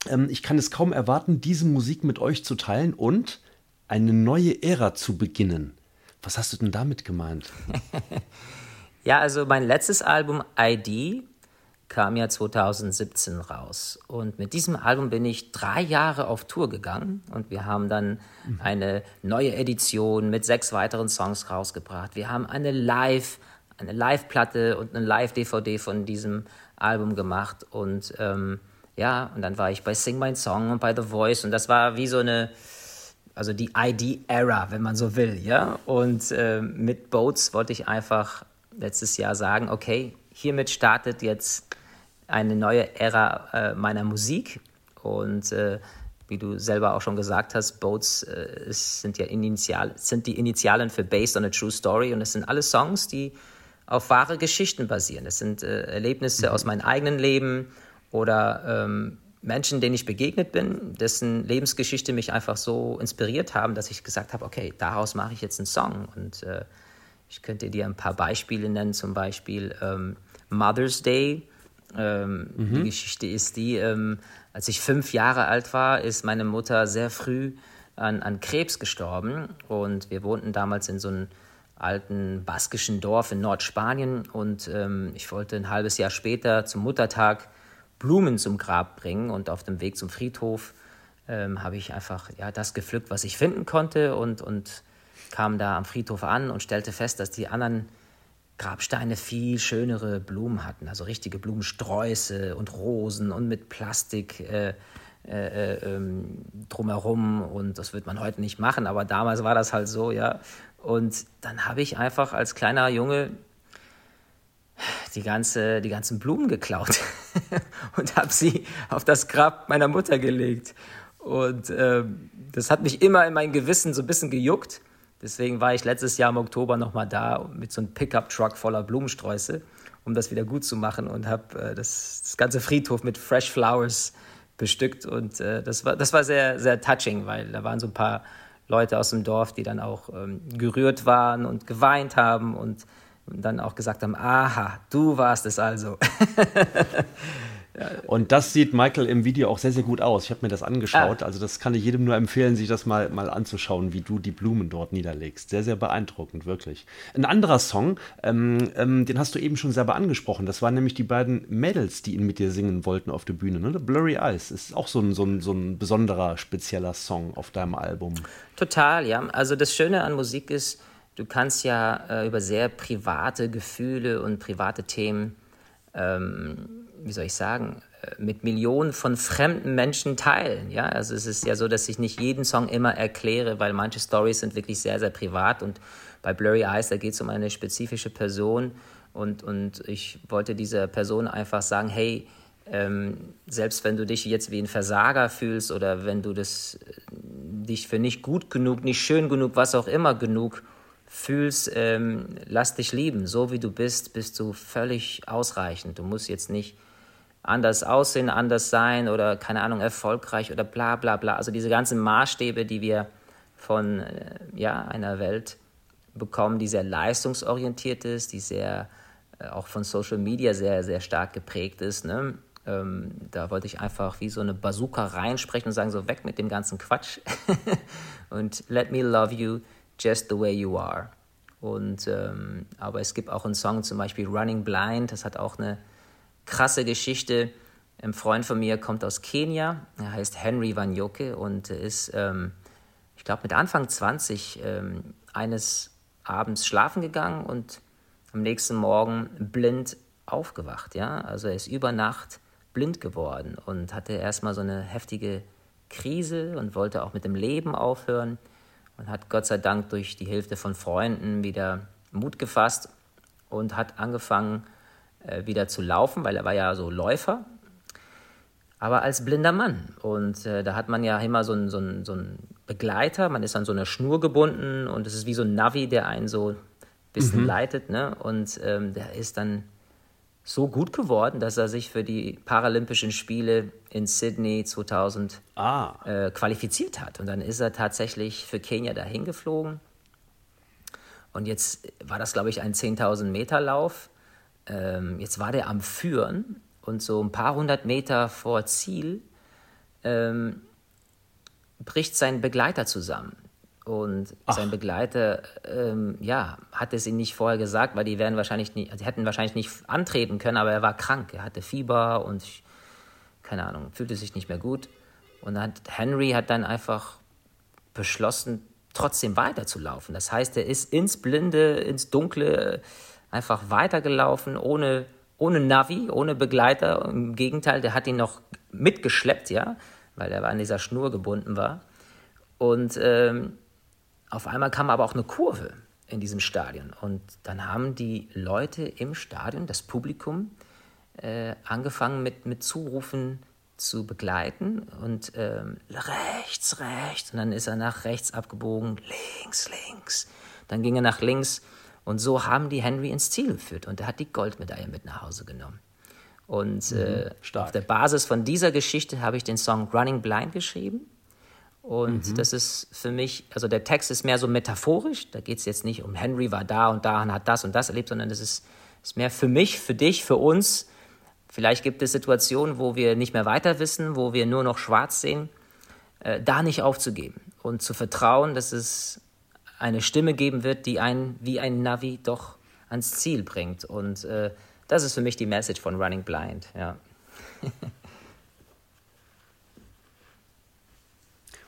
Ähm, ich kann es kaum erwarten, diese Musik mit euch zu teilen und eine neue Ära zu beginnen. Was hast du denn damit gemeint? *laughs* ja, also mein letztes Album ID kam ja 2017 raus. Und mit diesem Album bin ich drei Jahre auf Tour gegangen und wir haben dann mhm. eine neue Edition mit sechs weiteren Songs rausgebracht. Wir haben eine Live, eine Live-Platte und eine Live-DVD von diesem Album gemacht und ähm, ja, und dann war ich bei Sing My Song und bei The Voice und das war wie so eine, also die ID-Era, wenn man so will, ja. Und äh, mit Boats wollte ich einfach letztes Jahr sagen, okay, hiermit startet jetzt eine neue Ära äh, meiner Musik und äh, wie du selber auch schon gesagt hast, Boats äh, sind ja Initial, sind die Initialen für Based on a True Story und es sind alle Songs, die auf wahre Geschichten basieren. Es sind äh, Erlebnisse mhm. aus meinem eigenen Leben oder ähm, Menschen, denen ich begegnet bin, dessen Lebensgeschichte mich einfach so inspiriert haben, dass ich gesagt habe, okay, daraus mache ich jetzt einen Song. Und äh, ich könnte dir ein paar Beispiele nennen, zum Beispiel ähm, Mother's Day. Ähm, mhm. Die Geschichte ist die, ähm, als ich fünf Jahre alt war, ist meine Mutter sehr früh an, an Krebs gestorben. Und wir wohnten damals in so einem alten baskischen Dorf in Nordspanien. Und ähm, ich wollte ein halbes Jahr später zum Muttertag Blumen zum Grab bringen und auf dem Weg zum Friedhof ähm, habe ich einfach ja, das gepflückt, was ich finden konnte und, und kam da am Friedhof an und stellte fest, dass die anderen Grabsteine viel schönere Blumen hatten, also richtige Blumensträuße und Rosen und mit Plastik äh, äh, äh, ähm, drumherum und das wird man heute nicht machen, aber damals war das halt so, ja. Und dann habe ich einfach als kleiner Junge die, ganze, die ganzen Blumen geklaut *laughs* und habe sie auf das Grab meiner Mutter gelegt. Und äh, das hat mich immer in mein Gewissen so ein bisschen gejuckt. Deswegen war ich letztes Jahr im Oktober nochmal da mit so einem Pickup-Truck voller Blumensträuße, um das wieder gut zu machen und habe äh, das, das, ganze Friedhof mit Fresh Flowers bestückt. Und äh, das, war, das war sehr, sehr touching, weil da waren so ein paar Leute aus dem Dorf, die dann auch ähm, gerührt waren und geweint haben und, und dann auch gesagt haben, aha, du warst es also. *laughs* Und das sieht Michael im Video auch sehr, sehr gut aus. Ich habe mir das angeschaut. Ah. Also das kann ich jedem nur empfehlen, sich das mal, mal anzuschauen, wie du die Blumen dort niederlegst. Sehr, sehr beeindruckend, wirklich. Ein anderer Song, ähm, ähm, den hast du eben schon selber angesprochen. Das waren nämlich die beiden Mädels, die ihn mit dir singen wollten auf der Bühne. Ne? Blurry Eyes ist auch so ein, so, ein, so ein besonderer, spezieller Song auf deinem Album. Total, ja. Also das Schöne an Musik ist, du kannst ja äh, über sehr private Gefühle und private Themen ähm, wie soll ich sagen, äh, mit Millionen von fremden Menschen teilen. Ja, also es ist ja so, dass ich nicht jeden Song immer erkläre, weil manche Stories sind wirklich sehr, sehr privat und bei Blurry Eyes, da geht es um eine spezifische Person und, und ich wollte dieser Person einfach sagen, hey, ähm, selbst wenn du dich jetzt wie ein Versager fühlst oder wenn du das, äh, dich für nicht gut genug, nicht schön genug, was auch immer genug fühlst, ähm, lass dich lieben. So wie du bist, bist du völlig ausreichend. Du musst jetzt nicht anders aussehen, anders sein oder keine Ahnung, erfolgreich oder bla bla bla. Also diese ganzen Maßstäbe, die wir von äh, ja, einer Welt bekommen, die sehr leistungsorientiert ist, die sehr äh, auch von Social Media sehr, sehr stark geprägt ist. Ne? Ähm, da wollte ich einfach wie so eine Bazooka reinsprechen und sagen, so weg mit dem ganzen Quatsch *laughs* und let me love you just the way you are. Und ähm, aber es gibt auch einen Song, zum Beispiel Running Blind, das hat auch eine krasse Geschichte. Ein Freund von mir kommt aus Kenia, er heißt Henry Wanyoke und ist, ähm, ich glaube, mit Anfang 20 ähm, eines Abends schlafen gegangen und am nächsten Morgen blind aufgewacht. Ja? Also er ist über Nacht blind geworden und hatte erstmal so eine heftige Krise und wollte auch mit dem Leben aufhören und hat Gott sei Dank durch die Hilfe von Freunden wieder Mut gefasst und hat angefangen, äh, wieder zu laufen, weil er war ja so Läufer, aber als blinder Mann. Und äh, da hat man ja immer so einen, so, einen, so einen Begleiter, man ist an so einer Schnur gebunden und es ist wie so ein Navi, der einen so ein bisschen mhm. leitet. Ne? Und ähm, der ist dann so gut geworden, dass er sich für die Paralympischen Spiele in Sydney 2000 ah. äh, qualifiziert hat. Und dann ist er tatsächlich für Kenia dahin geflogen. Und jetzt war das, glaube ich, ein 10.000 Meter Lauf ähm, jetzt war der am Führen und so ein paar hundert Meter vor Ziel ähm, bricht sein Begleiter zusammen. Und Ach. sein Begleiter, ähm, ja, hat es ihm nicht vorher gesagt, weil die werden wahrscheinlich nicht, die hätten wahrscheinlich nicht antreten können, aber er war krank. Er hatte Fieber und keine Ahnung, fühlte sich nicht mehr gut. Und hat, Henry hat dann einfach beschlossen, trotzdem weiterzulaufen. Das heißt, er ist ins Blinde, ins Dunkle einfach weitergelaufen, ohne, ohne Navi, ohne Begleiter. Im Gegenteil, der hat ihn noch mitgeschleppt, ja, weil er an dieser Schnur gebunden war. Und ähm, auf einmal kam aber auch eine Kurve in diesem Stadion. Und dann haben die Leute im Stadion, das Publikum, äh, angefangen mit, mit Zurufen zu begleiten und ähm, rechts, rechts. Und dann ist er nach rechts abgebogen, links, links. Dann ging er nach links und so haben die Henry ins Ziel geführt und er hat die Goldmedaille mit nach Hause genommen. Und mhm, äh, auf der Basis von dieser Geschichte habe ich den Song Running Blind geschrieben. Und mhm. das ist für mich, also der Text ist mehr so metaphorisch. Da geht es jetzt nicht um Henry war da und da und hat das und das erlebt, sondern das ist, ist mehr für mich, für dich, für uns. Vielleicht gibt es Situationen, wo wir nicht mehr weiter wissen, wo wir nur noch schwarz sehen. Äh, da nicht aufzugeben und zu vertrauen, dass es eine Stimme geben wird, die einen wie ein Navi doch ans Ziel bringt. Und äh, das ist für mich die Message von Running Blind. Ja. *laughs*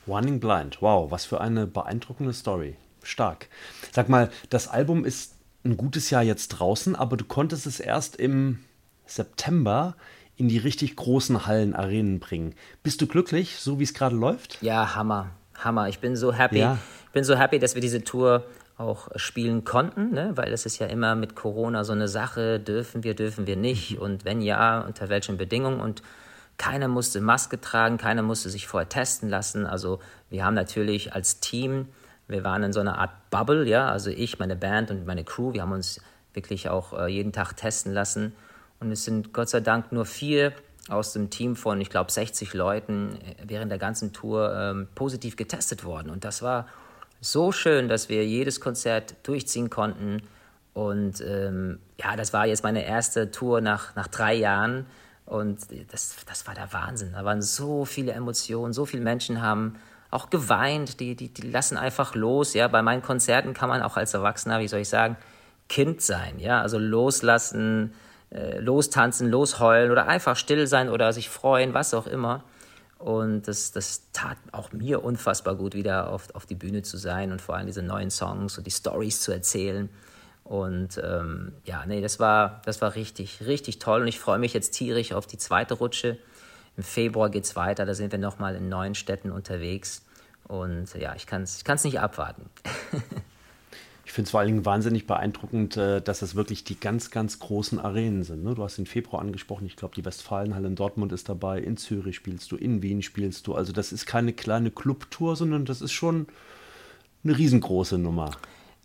Running Blind, wow, was für eine beeindruckende Story. Stark. Sag mal, das Album ist ein gutes Jahr jetzt draußen, aber du konntest es erst im September in die richtig großen Hallen, Arenen bringen. Bist du glücklich, so wie es gerade läuft? Ja, Hammer. Hammer. Ich bin so happy. Ja bin so happy, dass wir diese Tour auch spielen konnten, ne? weil es ist ja immer mit Corona so eine Sache, dürfen wir, dürfen wir nicht mhm. und wenn ja, unter welchen Bedingungen und keiner musste Maske tragen, keiner musste sich vorher testen lassen. Also wir haben natürlich als Team, wir waren in so einer Art Bubble, ja, also ich, meine Band und meine Crew, wir haben uns wirklich auch äh, jeden Tag testen lassen und es sind Gott sei Dank nur vier aus dem Team von, ich glaube, 60 Leuten äh, während der ganzen Tour ähm, positiv getestet worden und das war so schön, dass wir jedes Konzert durchziehen konnten. Und ähm, ja, das war jetzt meine erste Tour nach, nach drei Jahren. Und das, das war der Wahnsinn. Da waren so viele Emotionen, so viele Menschen haben auch geweint, die, die, die lassen einfach los. Ja, bei meinen Konzerten kann man auch als Erwachsener, wie soll ich sagen, Kind sein. Ja, also loslassen, äh, lostanzen, losheulen oder einfach still sein oder sich freuen, was auch immer. Und das, das tat auch mir unfassbar gut, wieder auf, auf die Bühne zu sein und vor allem diese neuen Songs und die Stories zu erzählen. Und ähm, ja, nee, das war, das war richtig, richtig toll. Und ich freue mich jetzt tierisch auf die zweite Rutsche. Im Februar geht es weiter, da sind wir nochmal in neuen Städten unterwegs. Und ja, ich kann es ich nicht abwarten. *laughs* Ich finde es vor allen Dingen wahnsinnig beeindruckend, äh, dass es wirklich die ganz, ganz großen Arenen sind. Ne? Du hast den Februar angesprochen, ich glaube, die Westfalenhalle in Dortmund ist dabei, in Zürich spielst du, in Wien spielst du. Also das ist keine kleine Clubtour, sondern das ist schon eine riesengroße Nummer.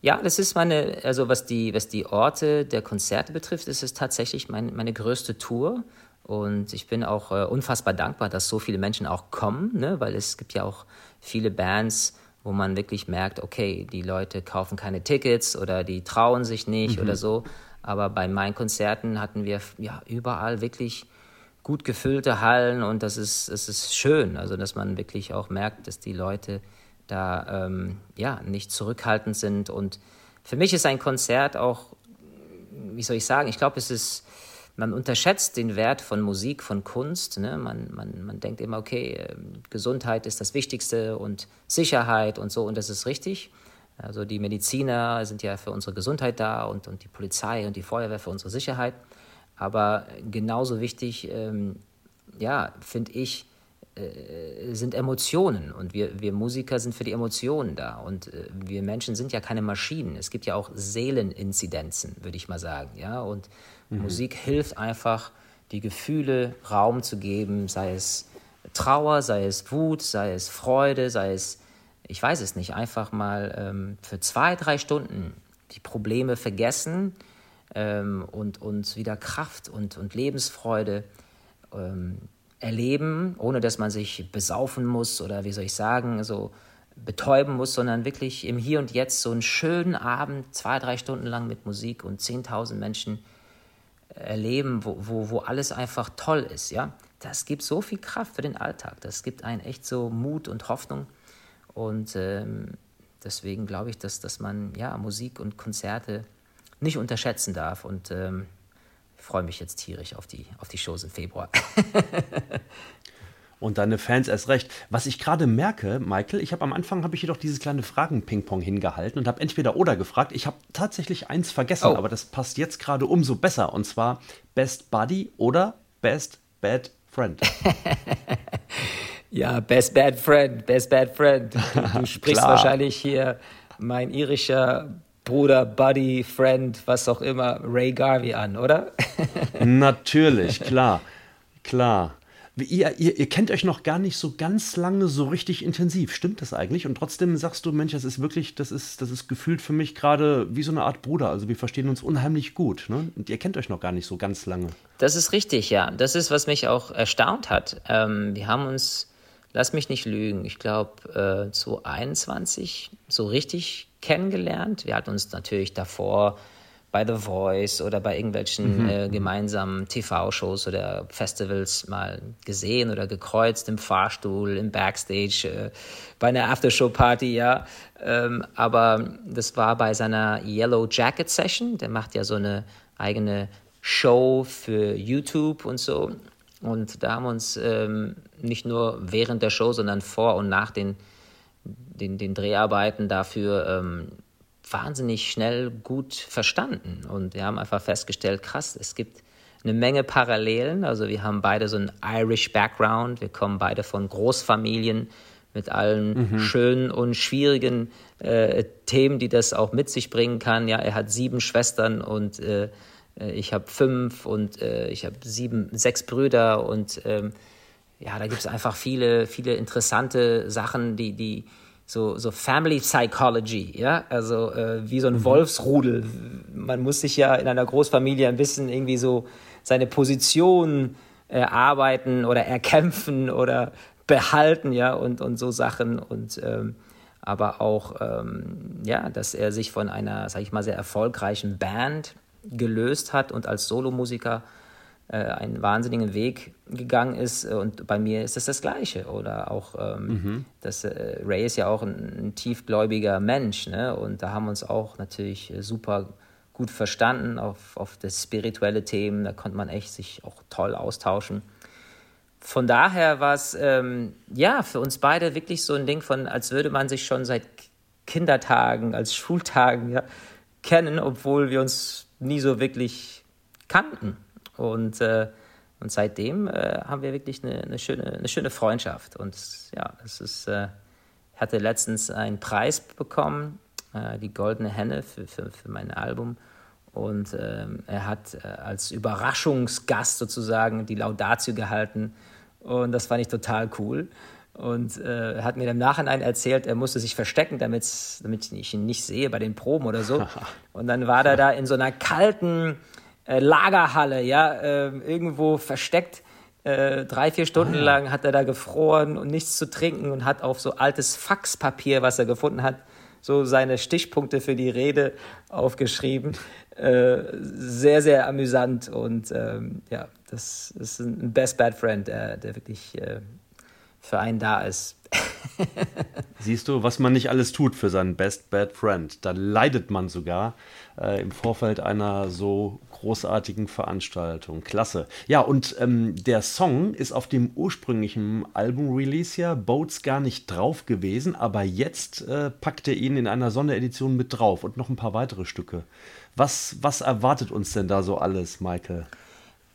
Ja, das ist meine, also was die, was die Orte der Konzerte betrifft, ist es tatsächlich mein, meine größte Tour. Und ich bin auch äh, unfassbar dankbar, dass so viele Menschen auch kommen, ne? weil es gibt ja auch viele Bands, wo man wirklich merkt, okay, die Leute kaufen keine Tickets oder die trauen sich nicht mhm. oder so. Aber bei meinen Konzerten hatten wir ja überall wirklich gut gefüllte Hallen und das ist, es ist schön, also dass man wirklich auch merkt, dass die Leute da ähm, ja nicht zurückhaltend sind und für mich ist ein Konzert auch, wie soll ich sagen, ich glaube, es ist man unterschätzt den Wert von Musik, von Kunst. Ne? Man, man, man denkt immer, okay, ähm, Gesundheit ist das Wichtigste und Sicherheit und so, und das ist richtig. Also die Mediziner sind ja für unsere Gesundheit da und, und die Polizei und die Feuerwehr für unsere Sicherheit. Aber genauso wichtig, ähm, ja, finde ich, äh, sind Emotionen und wir, wir Musiker sind für die Emotionen da und äh, wir Menschen sind ja keine Maschinen. Es gibt ja auch Seeleninzidenzen, würde ich mal sagen, ja, und Mhm. Musik hilft einfach, die Gefühle Raum zu geben, sei es Trauer, sei es Wut, sei es Freude, sei es, ich weiß es nicht, einfach mal ähm, für zwei, drei Stunden die Probleme vergessen ähm, und uns wieder Kraft und, und Lebensfreude ähm, erleben, ohne dass man sich besaufen muss oder wie soll ich sagen, so betäuben muss, sondern wirklich im Hier und Jetzt so einen schönen Abend, zwei, drei Stunden lang mit Musik und 10.000 Menschen erleben, wo, wo, wo alles einfach toll ist, ja, das gibt so viel Kraft für den Alltag. Das gibt einen echt so Mut und Hoffnung. Und ähm, deswegen glaube ich, dass, dass man ja, Musik und Konzerte nicht unterschätzen darf. Und ähm, freue mich jetzt tierisch auf die, auf die Shows im Februar. *laughs* und deine Fans erst recht. Was ich gerade merke, Michael, ich habe am Anfang habe ich jedoch dieses kleine Fragen-Ping-Pong hingehalten und habe entweder oder gefragt. Ich habe tatsächlich eins vergessen, oh. aber das passt jetzt gerade umso besser. Und zwar Best Buddy oder Best Bad Friend. *laughs* ja, Best Bad Friend, Best Bad Friend. Du, du *laughs* sprichst wahrscheinlich hier mein irischer Bruder, Buddy, Friend, was auch immer, Ray Garvey an, oder? *laughs* Natürlich, klar, klar. Ihr, ihr, ihr, kennt euch noch gar nicht so ganz lange so richtig intensiv. Stimmt das eigentlich? Und trotzdem sagst du, Mensch, das ist wirklich, das ist, das ist gefühlt für mich gerade wie so eine Art Bruder. Also wir verstehen uns unheimlich gut. Ne? Und ihr kennt euch noch gar nicht so ganz lange. Das ist richtig, ja. Das ist, was mich auch erstaunt hat. Ähm, wir haben uns, lass mich nicht lügen, ich glaube äh, 2021 so richtig kennengelernt. Wir hatten uns natürlich davor bei The Voice oder bei irgendwelchen mhm. äh, gemeinsamen TV-Shows oder Festivals mal gesehen oder gekreuzt im Fahrstuhl, im Backstage, äh, bei einer Aftershow-Party, ja. Ähm, aber das war bei seiner Yellow Jacket Session. Der macht ja so eine eigene Show für YouTube und so. Und da haben wir uns ähm, nicht nur während der Show, sondern vor und nach den, den, den Dreharbeiten dafür ähm, wahnsinnig schnell gut verstanden. Und wir haben einfach festgestellt, krass, es gibt eine Menge Parallelen. Also wir haben beide so einen Irish Background, wir kommen beide von Großfamilien mit allen mhm. schönen und schwierigen äh, Themen, die das auch mit sich bringen kann. Ja, er hat sieben Schwestern und äh, ich habe fünf und äh, ich habe sieben, sechs Brüder und ähm, ja, da gibt es einfach viele, viele interessante Sachen, die, die so, so Family Psychology, ja, also äh, wie so ein mhm. Wolfsrudel. Man muss sich ja in einer Großfamilie ein bisschen irgendwie so seine Position erarbeiten oder erkämpfen oder behalten, ja, und, und so Sachen. Und ähm, aber auch, ähm, ja, dass er sich von einer, sag ich mal, sehr erfolgreichen Band gelöst hat und als Solomusiker äh, einen wahnsinnigen Weg gegangen ist. Und bei mir ist es das Gleiche. Oder auch, ähm, mhm. das, äh, Ray ist ja auch ein, ein, tiefgläubiger Mensch, ne? Und da haben wir uns auch natürlich super gut verstanden auf, auf das spirituelle Themen. Da konnte man echt sich auch toll austauschen von daher war es ähm, ja für uns beide wirklich so ein Ding von, als würde man sich schon seit Kindertagen, als Schultagen ja, kennen, obwohl wir uns nie so wirklich kannten. Und, äh, und seitdem äh, haben wir wirklich eine, eine, schöne, eine schöne Freundschaft. Und ja, es ist, äh, ich hatte letztens einen Preis bekommen, äh, die Goldene Henne für, für, für mein Album. Und ähm, er hat äh, als Überraschungsgast sozusagen die Laudatio gehalten. Und das fand ich total cool. Und äh, er hat mir im Nachhinein erzählt, er musste sich verstecken, damit ich ihn nicht sehe bei den Proben oder so. *laughs* Und dann war er da in so einer kalten äh, Lagerhalle, ja, äh, irgendwo versteckt. Äh, drei, vier Stunden ah, lang hat er da gefroren und nichts zu trinken und hat auf so altes Faxpapier, was er gefunden hat, so seine Stichpunkte für die Rede aufgeschrieben. Äh, sehr, sehr amüsant und ähm, ja, das ist ein Best Bad Friend, der, der wirklich äh, für einen da ist. *laughs* Siehst du, was man nicht alles tut für seinen Best Bad Friend. Da leidet man sogar äh, im Vorfeld einer so großartigen Veranstaltung. Klasse. Ja, und ähm, der Song ist auf dem ursprünglichen Album-Release ja Boats gar nicht drauf gewesen, aber jetzt äh, packt er ihn in einer Sonderedition mit drauf und noch ein paar weitere Stücke. Was, was erwartet uns denn da so alles, Michael?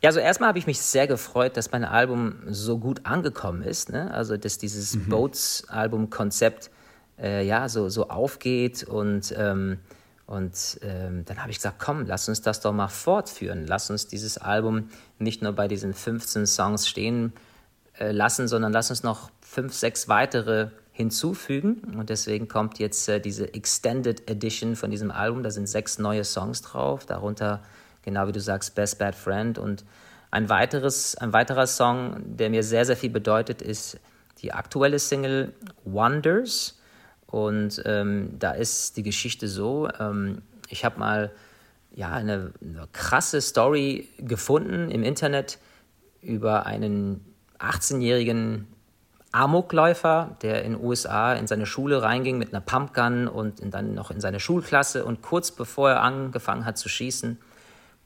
Ja, also erstmal habe ich mich sehr gefreut, dass mein Album so gut angekommen ist. Ne? Also, dass dieses mhm. Boats-Album-Konzept äh, ja, so, so aufgeht. Und, ähm, und ähm, dann habe ich gesagt, komm, lass uns das doch mal fortführen. Lass uns dieses Album nicht nur bei diesen 15 Songs stehen äh, lassen, sondern lass uns noch fünf, sechs weitere hinzufügen. Und deswegen kommt jetzt äh, diese Extended Edition von diesem Album. Da sind sechs neue Songs drauf, darunter, genau wie du sagst, Best Bad Friend. Und ein, weiteres, ein weiterer Song, der mir sehr, sehr viel bedeutet, ist die aktuelle Single Wonders. Und ähm, da ist die Geschichte so, ähm, ich habe mal ja, eine, eine krasse Story gefunden im Internet über einen 18-jährigen Amokläufer, der in den USA in seine Schule reinging mit einer Pumpgun und dann noch in seine Schulklasse und kurz bevor er angefangen hat zu schießen,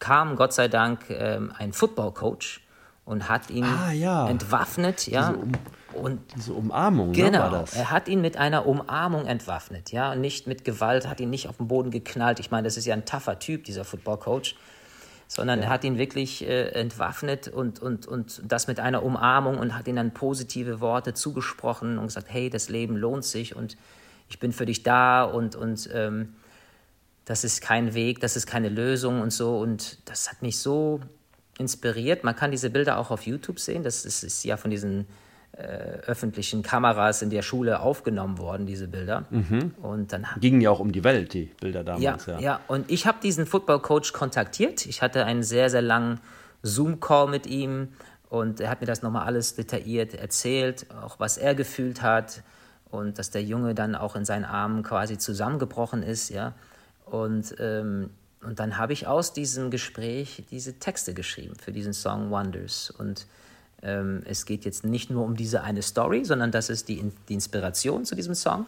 kam Gott sei Dank ähm, ein Football-Coach und hat ihn ah, ja. entwaffnet, ja. Diese, um, und diese Umarmung, genau, ne, war das. Er hat ihn mit einer Umarmung entwaffnet, ja, und nicht mit Gewalt, hat ihn nicht auf den Boden geknallt. Ich meine, das ist ja ein tougher Typ, dieser Football-Coach sondern ja. er hat ihn wirklich äh, entwaffnet und, und, und das mit einer Umarmung und hat ihm dann positive Worte zugesprochen und gesagt, hey, das Leben lohnt sich und ich bin für dich da und, und ähm, das ist kein Weg, das ist keine Lösung und so. Und das hat mich so inspiriert. Man kann diese Bilder auch auf YouTube sehen. Das ist, ist ja von diesen äh, öffentlichen Kameras in der Schule aufgenommen worden, diese Bilder. Mhm. Und dann gingen ja auch um die Welt, die Bilder damals. Ja, ja. ja. und ich habe diesen Football-Coach kontaktiert. Ich hatte einen sehr, sehr langen Zoom-Call mit ihm und er hat mir das nochmal alles detailliert erzählt, auch was er gefühlt hat und dass der Junge dann auch in seinen Armen quasi zusammengebrochen ist, ja. Und, ähm, und dann habe ich aus diesem Gespräch diese Texte geschrieben für diesen Song Wonders und ähm, es geht jetzt nicht nur um diese eine Story, sondern das ist die, die Inspiration zu diesem Song.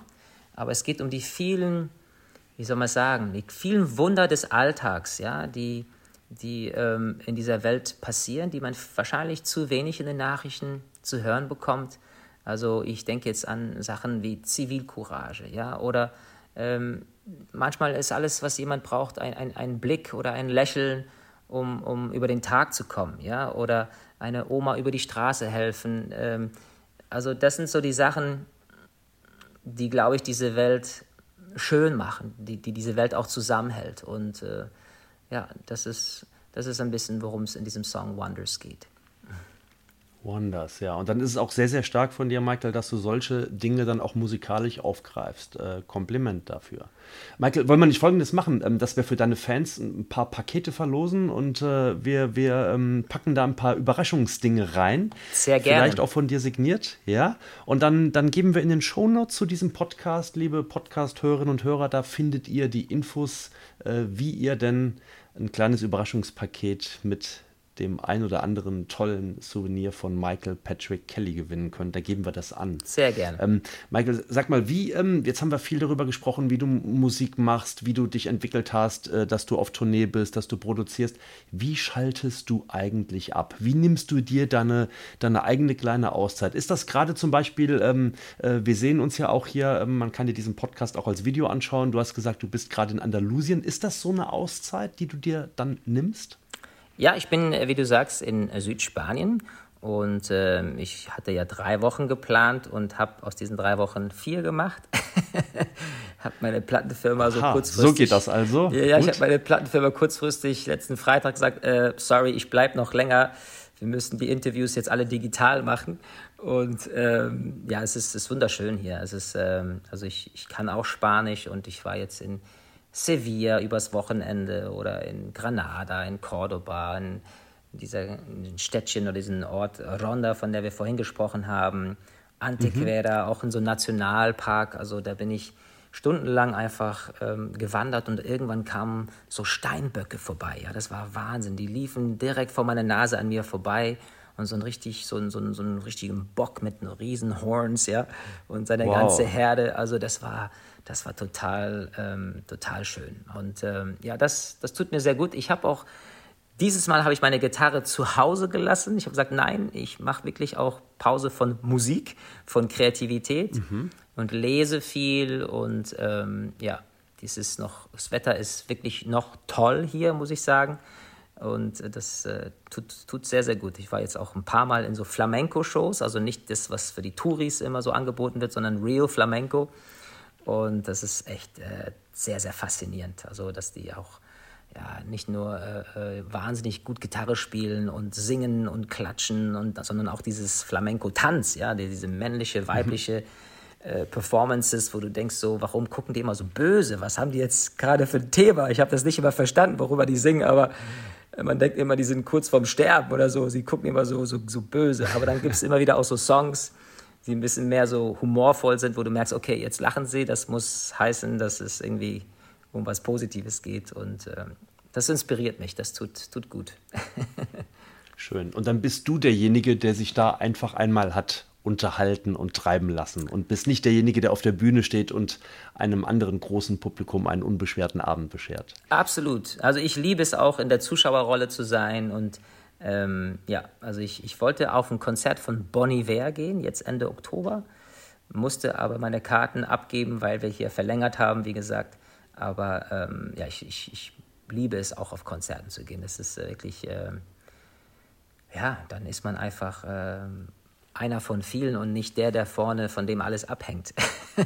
Aber es geht um die vielen, wie soll man sagen, die vielen Wunder des Alltags, ja, die, die ähm, in dieser Welt passieren, die man wahrscheinlich zu wenig in den Nachrichten zu hören bekommt. Also ich denke jetzt an Sachen wie Zivilcourage, ja, oder ähm, manchmal ist alles, was jemand braucht, ein, ein, ein Blick oder ein Lächeln, um, um über den Tag zu kommen, ja, oder eine Oma über die Straße helfen. Ähm, also das sind so die Sachen, die, glaube ich, diese Welt schön machen, die, die diese Welt auch zusammenhält. Und äh, ja, das ist, das ist ein bisschen, worum es in diesem Song Wonders geht. Wonders, ja. Und dann ist es auch sehr, sehr stark von dir, Michael, dass du solche Dinge dann auch musikalisch aufgreifst. Äh, Kompliment dafür. Michael, wollen wir nicht Folgendes machen, ähm, dass wir für deine Fans ein paar Pakete verlosen und äh, wir, wir ähm, packen da ein paar Überraschungsdinge rein. Sehr gerne. Vielleicht auch von dir signiert, ja. Und dann, dann geben wir in den Shownotes zu diesem Podcast, liebe Podcast-Hörerinnen und Hörer, da findet ihr die Infos, äh, wie ihr denn ein kleines Überraschungspaket mit dem ein oder anderen tollen Souvenir von Michael Patrick Kelly gewinnen könnt. Da geben wir das an. Sehr gerne. Ähm, Michael, sag mal, wie, ähm, jetzt haben wir viel darüber gesprochen, wie du Musik machst, wie du dich entwickelt hast, äh, dass du auf Tournee bist, dass du produzierst. Wie schaltest du eigentlich ab? Wie nimmst du dir deine, deine eigene kleine Auszeit? Ist das gerade zum Beispiel, ähm, äh, wir sehen uns ja auch hier, äh, man kann dir diesen Podcast auch als Video anschauen. Du hast gesagt, du bist gerade in Andalusien. Ist das so eine Auszeit, die du dir dann nimmst? Ja, ich bin, äh, wie du sagst, in äh, Südspanien und äh, ich hatte ja drei Wochen geplant und habe aus diesen drei Wochen vier gemacht. *laughs* habe meine Plattenfirma so Aha, kurzfristig. So geht das also. Ja, ja ich habe meine Plattenfirma kurzfristig letzten Freitag gesagt, äh, sorry, ich bleibe noch länger. Wir müssen die Interviews jetzt alle digital machen. Und ähm, ja, es ist, ist wunderschön hier. Es ist, ähm, also ich, ich kann auch Spanisch und ich war jetzt in Sevilla übers Wochenende oder in Granada, in Cordoba, in dieser Städtchen oder diesen Ort Ronda, von der wir vorhin gesprochen haben, Antequera, mhm. auch in so einem Nationalpark. Also da bin ich stundenlang einfach ähm, gewandert und irgendwann kamen so Steinböcke vorbei. Ja, das war Wahnsinn. Die liefen direkt vor meiner Nase an mir vorbei und so ein richtig, so, ein, so, ein, so einen richtigen Bock mit riesen Horns, ja, und seine wow. ganze Herde. Also das war, das war total, ähm, total schön. Und ähm, ja, das, das tut mir sehr gut. Ich habe auch, dieses Mal habe ich meine Gitarre zu Hause gelassen. Ich habe gesagt, nein, ich mache wirklich auch Pause von Musik, von Kreativität mhm. und lese viel. Und ähm, ja, dieses noch, das Wetter ist wirklich noch toll hier, muss ich sagen. Und das äh, tut, tut sehr, sehr gut. Ich war jetzt auch ein paar Mal in so Flamenco-Shows, also nicht das, was für die Touris immer so angeboten wird, sondern Real Flamenco. Und das ist echt äh, sehr, sehr faszinierend. Also, dass die auch ja, nicht nur äh, äh, wahnsinnig gut Gitarre spielen und singen und klatschen, und, sondern auch dieses Flamenco-Tanz, ja, diese männliche, mhm. weibliche äh, Performances, wo du denkst so, warum gucken die immer so böse? Was haben die jetzt gerade für ein Thema? Ich habe das nicht immer verstanden, worüber die singen, aber man denkt immer, die sind kurz vorm Sterben oder so. Sie gucken immer so, so, so böse. Aber dann gibt es immer wieder auch so Songs, die ein bisschen mehr so humorvoll sind, wo du merkst, okay, jetzt lachen sie, das muss heißen, dass es irgendwie um was Positives geht. Und äh, das inspiriert mich, das tut, tut gut. *laughs* Schön. Und dann bist du derjenige, der sich da einfach einmal hat unterhalten und treiben lassen und bist nicht derjenige, der auf der Bühne steht und einem anderen großen Publikum einen unbeschwerten Abend beschert. Absolut. Also ich liebe es auch, in der Zuschauerrolle zu sein und ähm, ja, also ich, ich wollte auf ein Konzert von Bonnie Iver gehen, jetzt Ende Oktober, musste aber meine Karten abgeben, weil wir hier verlängert haben, wie gesagt. Aber ähm, ja, ich, ich, ich, liebe es auch auf Konzerten zu gehen. Das ist äh, wirklich, äh, ja, dann ist man einfach äh, einer von vielen und nicht der, der vorne, von dem alles abhängt. *laughs*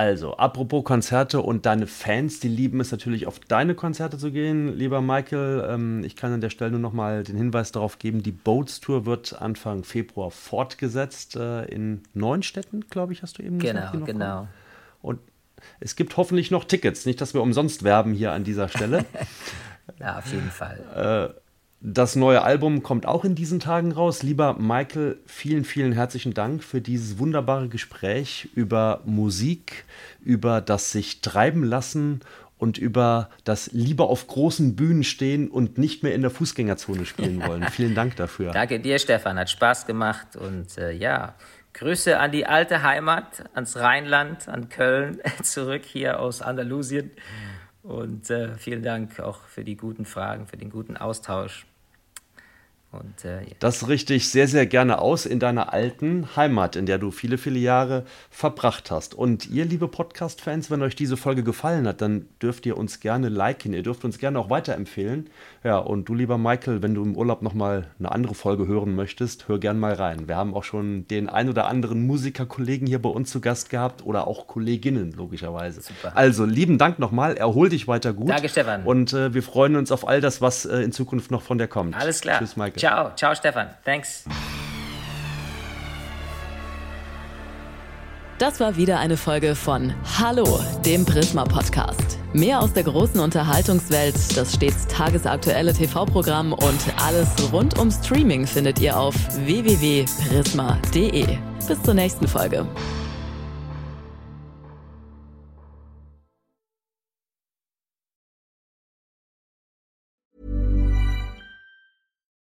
Also, apropos Konzerte und deine Fans, die lieben es natürlich, auf deine Konzerte zu gehen, lieber Michael. Ähm, ich kann an der Stelle nur noch mal den Hinweis darauf geben, die Boats Tour wird Anfang Februar fortgesetzt äh, in neun Städten, glaube ich, hast du eben gesagt. Genau, genau. Und es gibt hoffentlich noch Tickets, nicht, dass wir umsonst werben hier an dieser Stelle. *laughs* ja, auf jeden Fall. Äh, das neue Album kommt auch in diesen Tagen raus. Lieber Michael, vielen, vielen herzlichen Dank für dieses wunderbare Gespräch über Musik, über das sich treiben lassen und über das lieber auf großen Bühnen stehen und nicht mehr in der Fußgängerzone spielen *laughs* wollen. Vielen Dank dafür. Danke dir, Stefan. Hat Spaß gemacht. Und äh, ja, Grüße an die alte Heimat, ans Rheinland, an Köln, *laughs* zurück hier aus Andalusien. Und äh, vielen Dank auch für die guten Fragen, für den guten Austausch. Und, äh, ja. Das richte ich sehr, sehr gerne aus in deiner alten Heimat, in der du viele, viele Jahre verbracht hast. Und ihr, liebe Podcast-Fans, wenn euch diese Folge gefallen hat, dann dürft ihr uns gerne liken. Ihr dürft uns gerne auch weiterempfehlen. Ja, und du, lieber Michael, wenn du im Urlaub nochmal eine andere Folge hören möchtest, hör gern mal rein. Wir haben auch schon den ein oder anderen Musikerkollegen hier bei uns zu Gast gehabt oder auch Kolleginnen, logischerweise. Super. Also, lieben Dank nochmal. Erhol dich weiter gut. Danke, Stefan. Und äh, wir freuen uns auf all das, was äh, in Zukunft noch von dir kommt. Alles klar. Tschüss, Michael. Ciao, ciao Stefan. Thanks. Das war wieder eine Folge von Hallo, dem Prisma Podcast. Mehr aus der großen Unterhaltungswelt, das stets tagesaktuelle TV-Programm und alles rund um Streaming findet ihr auf www.prisma.de. Bis zur nächsten Folge.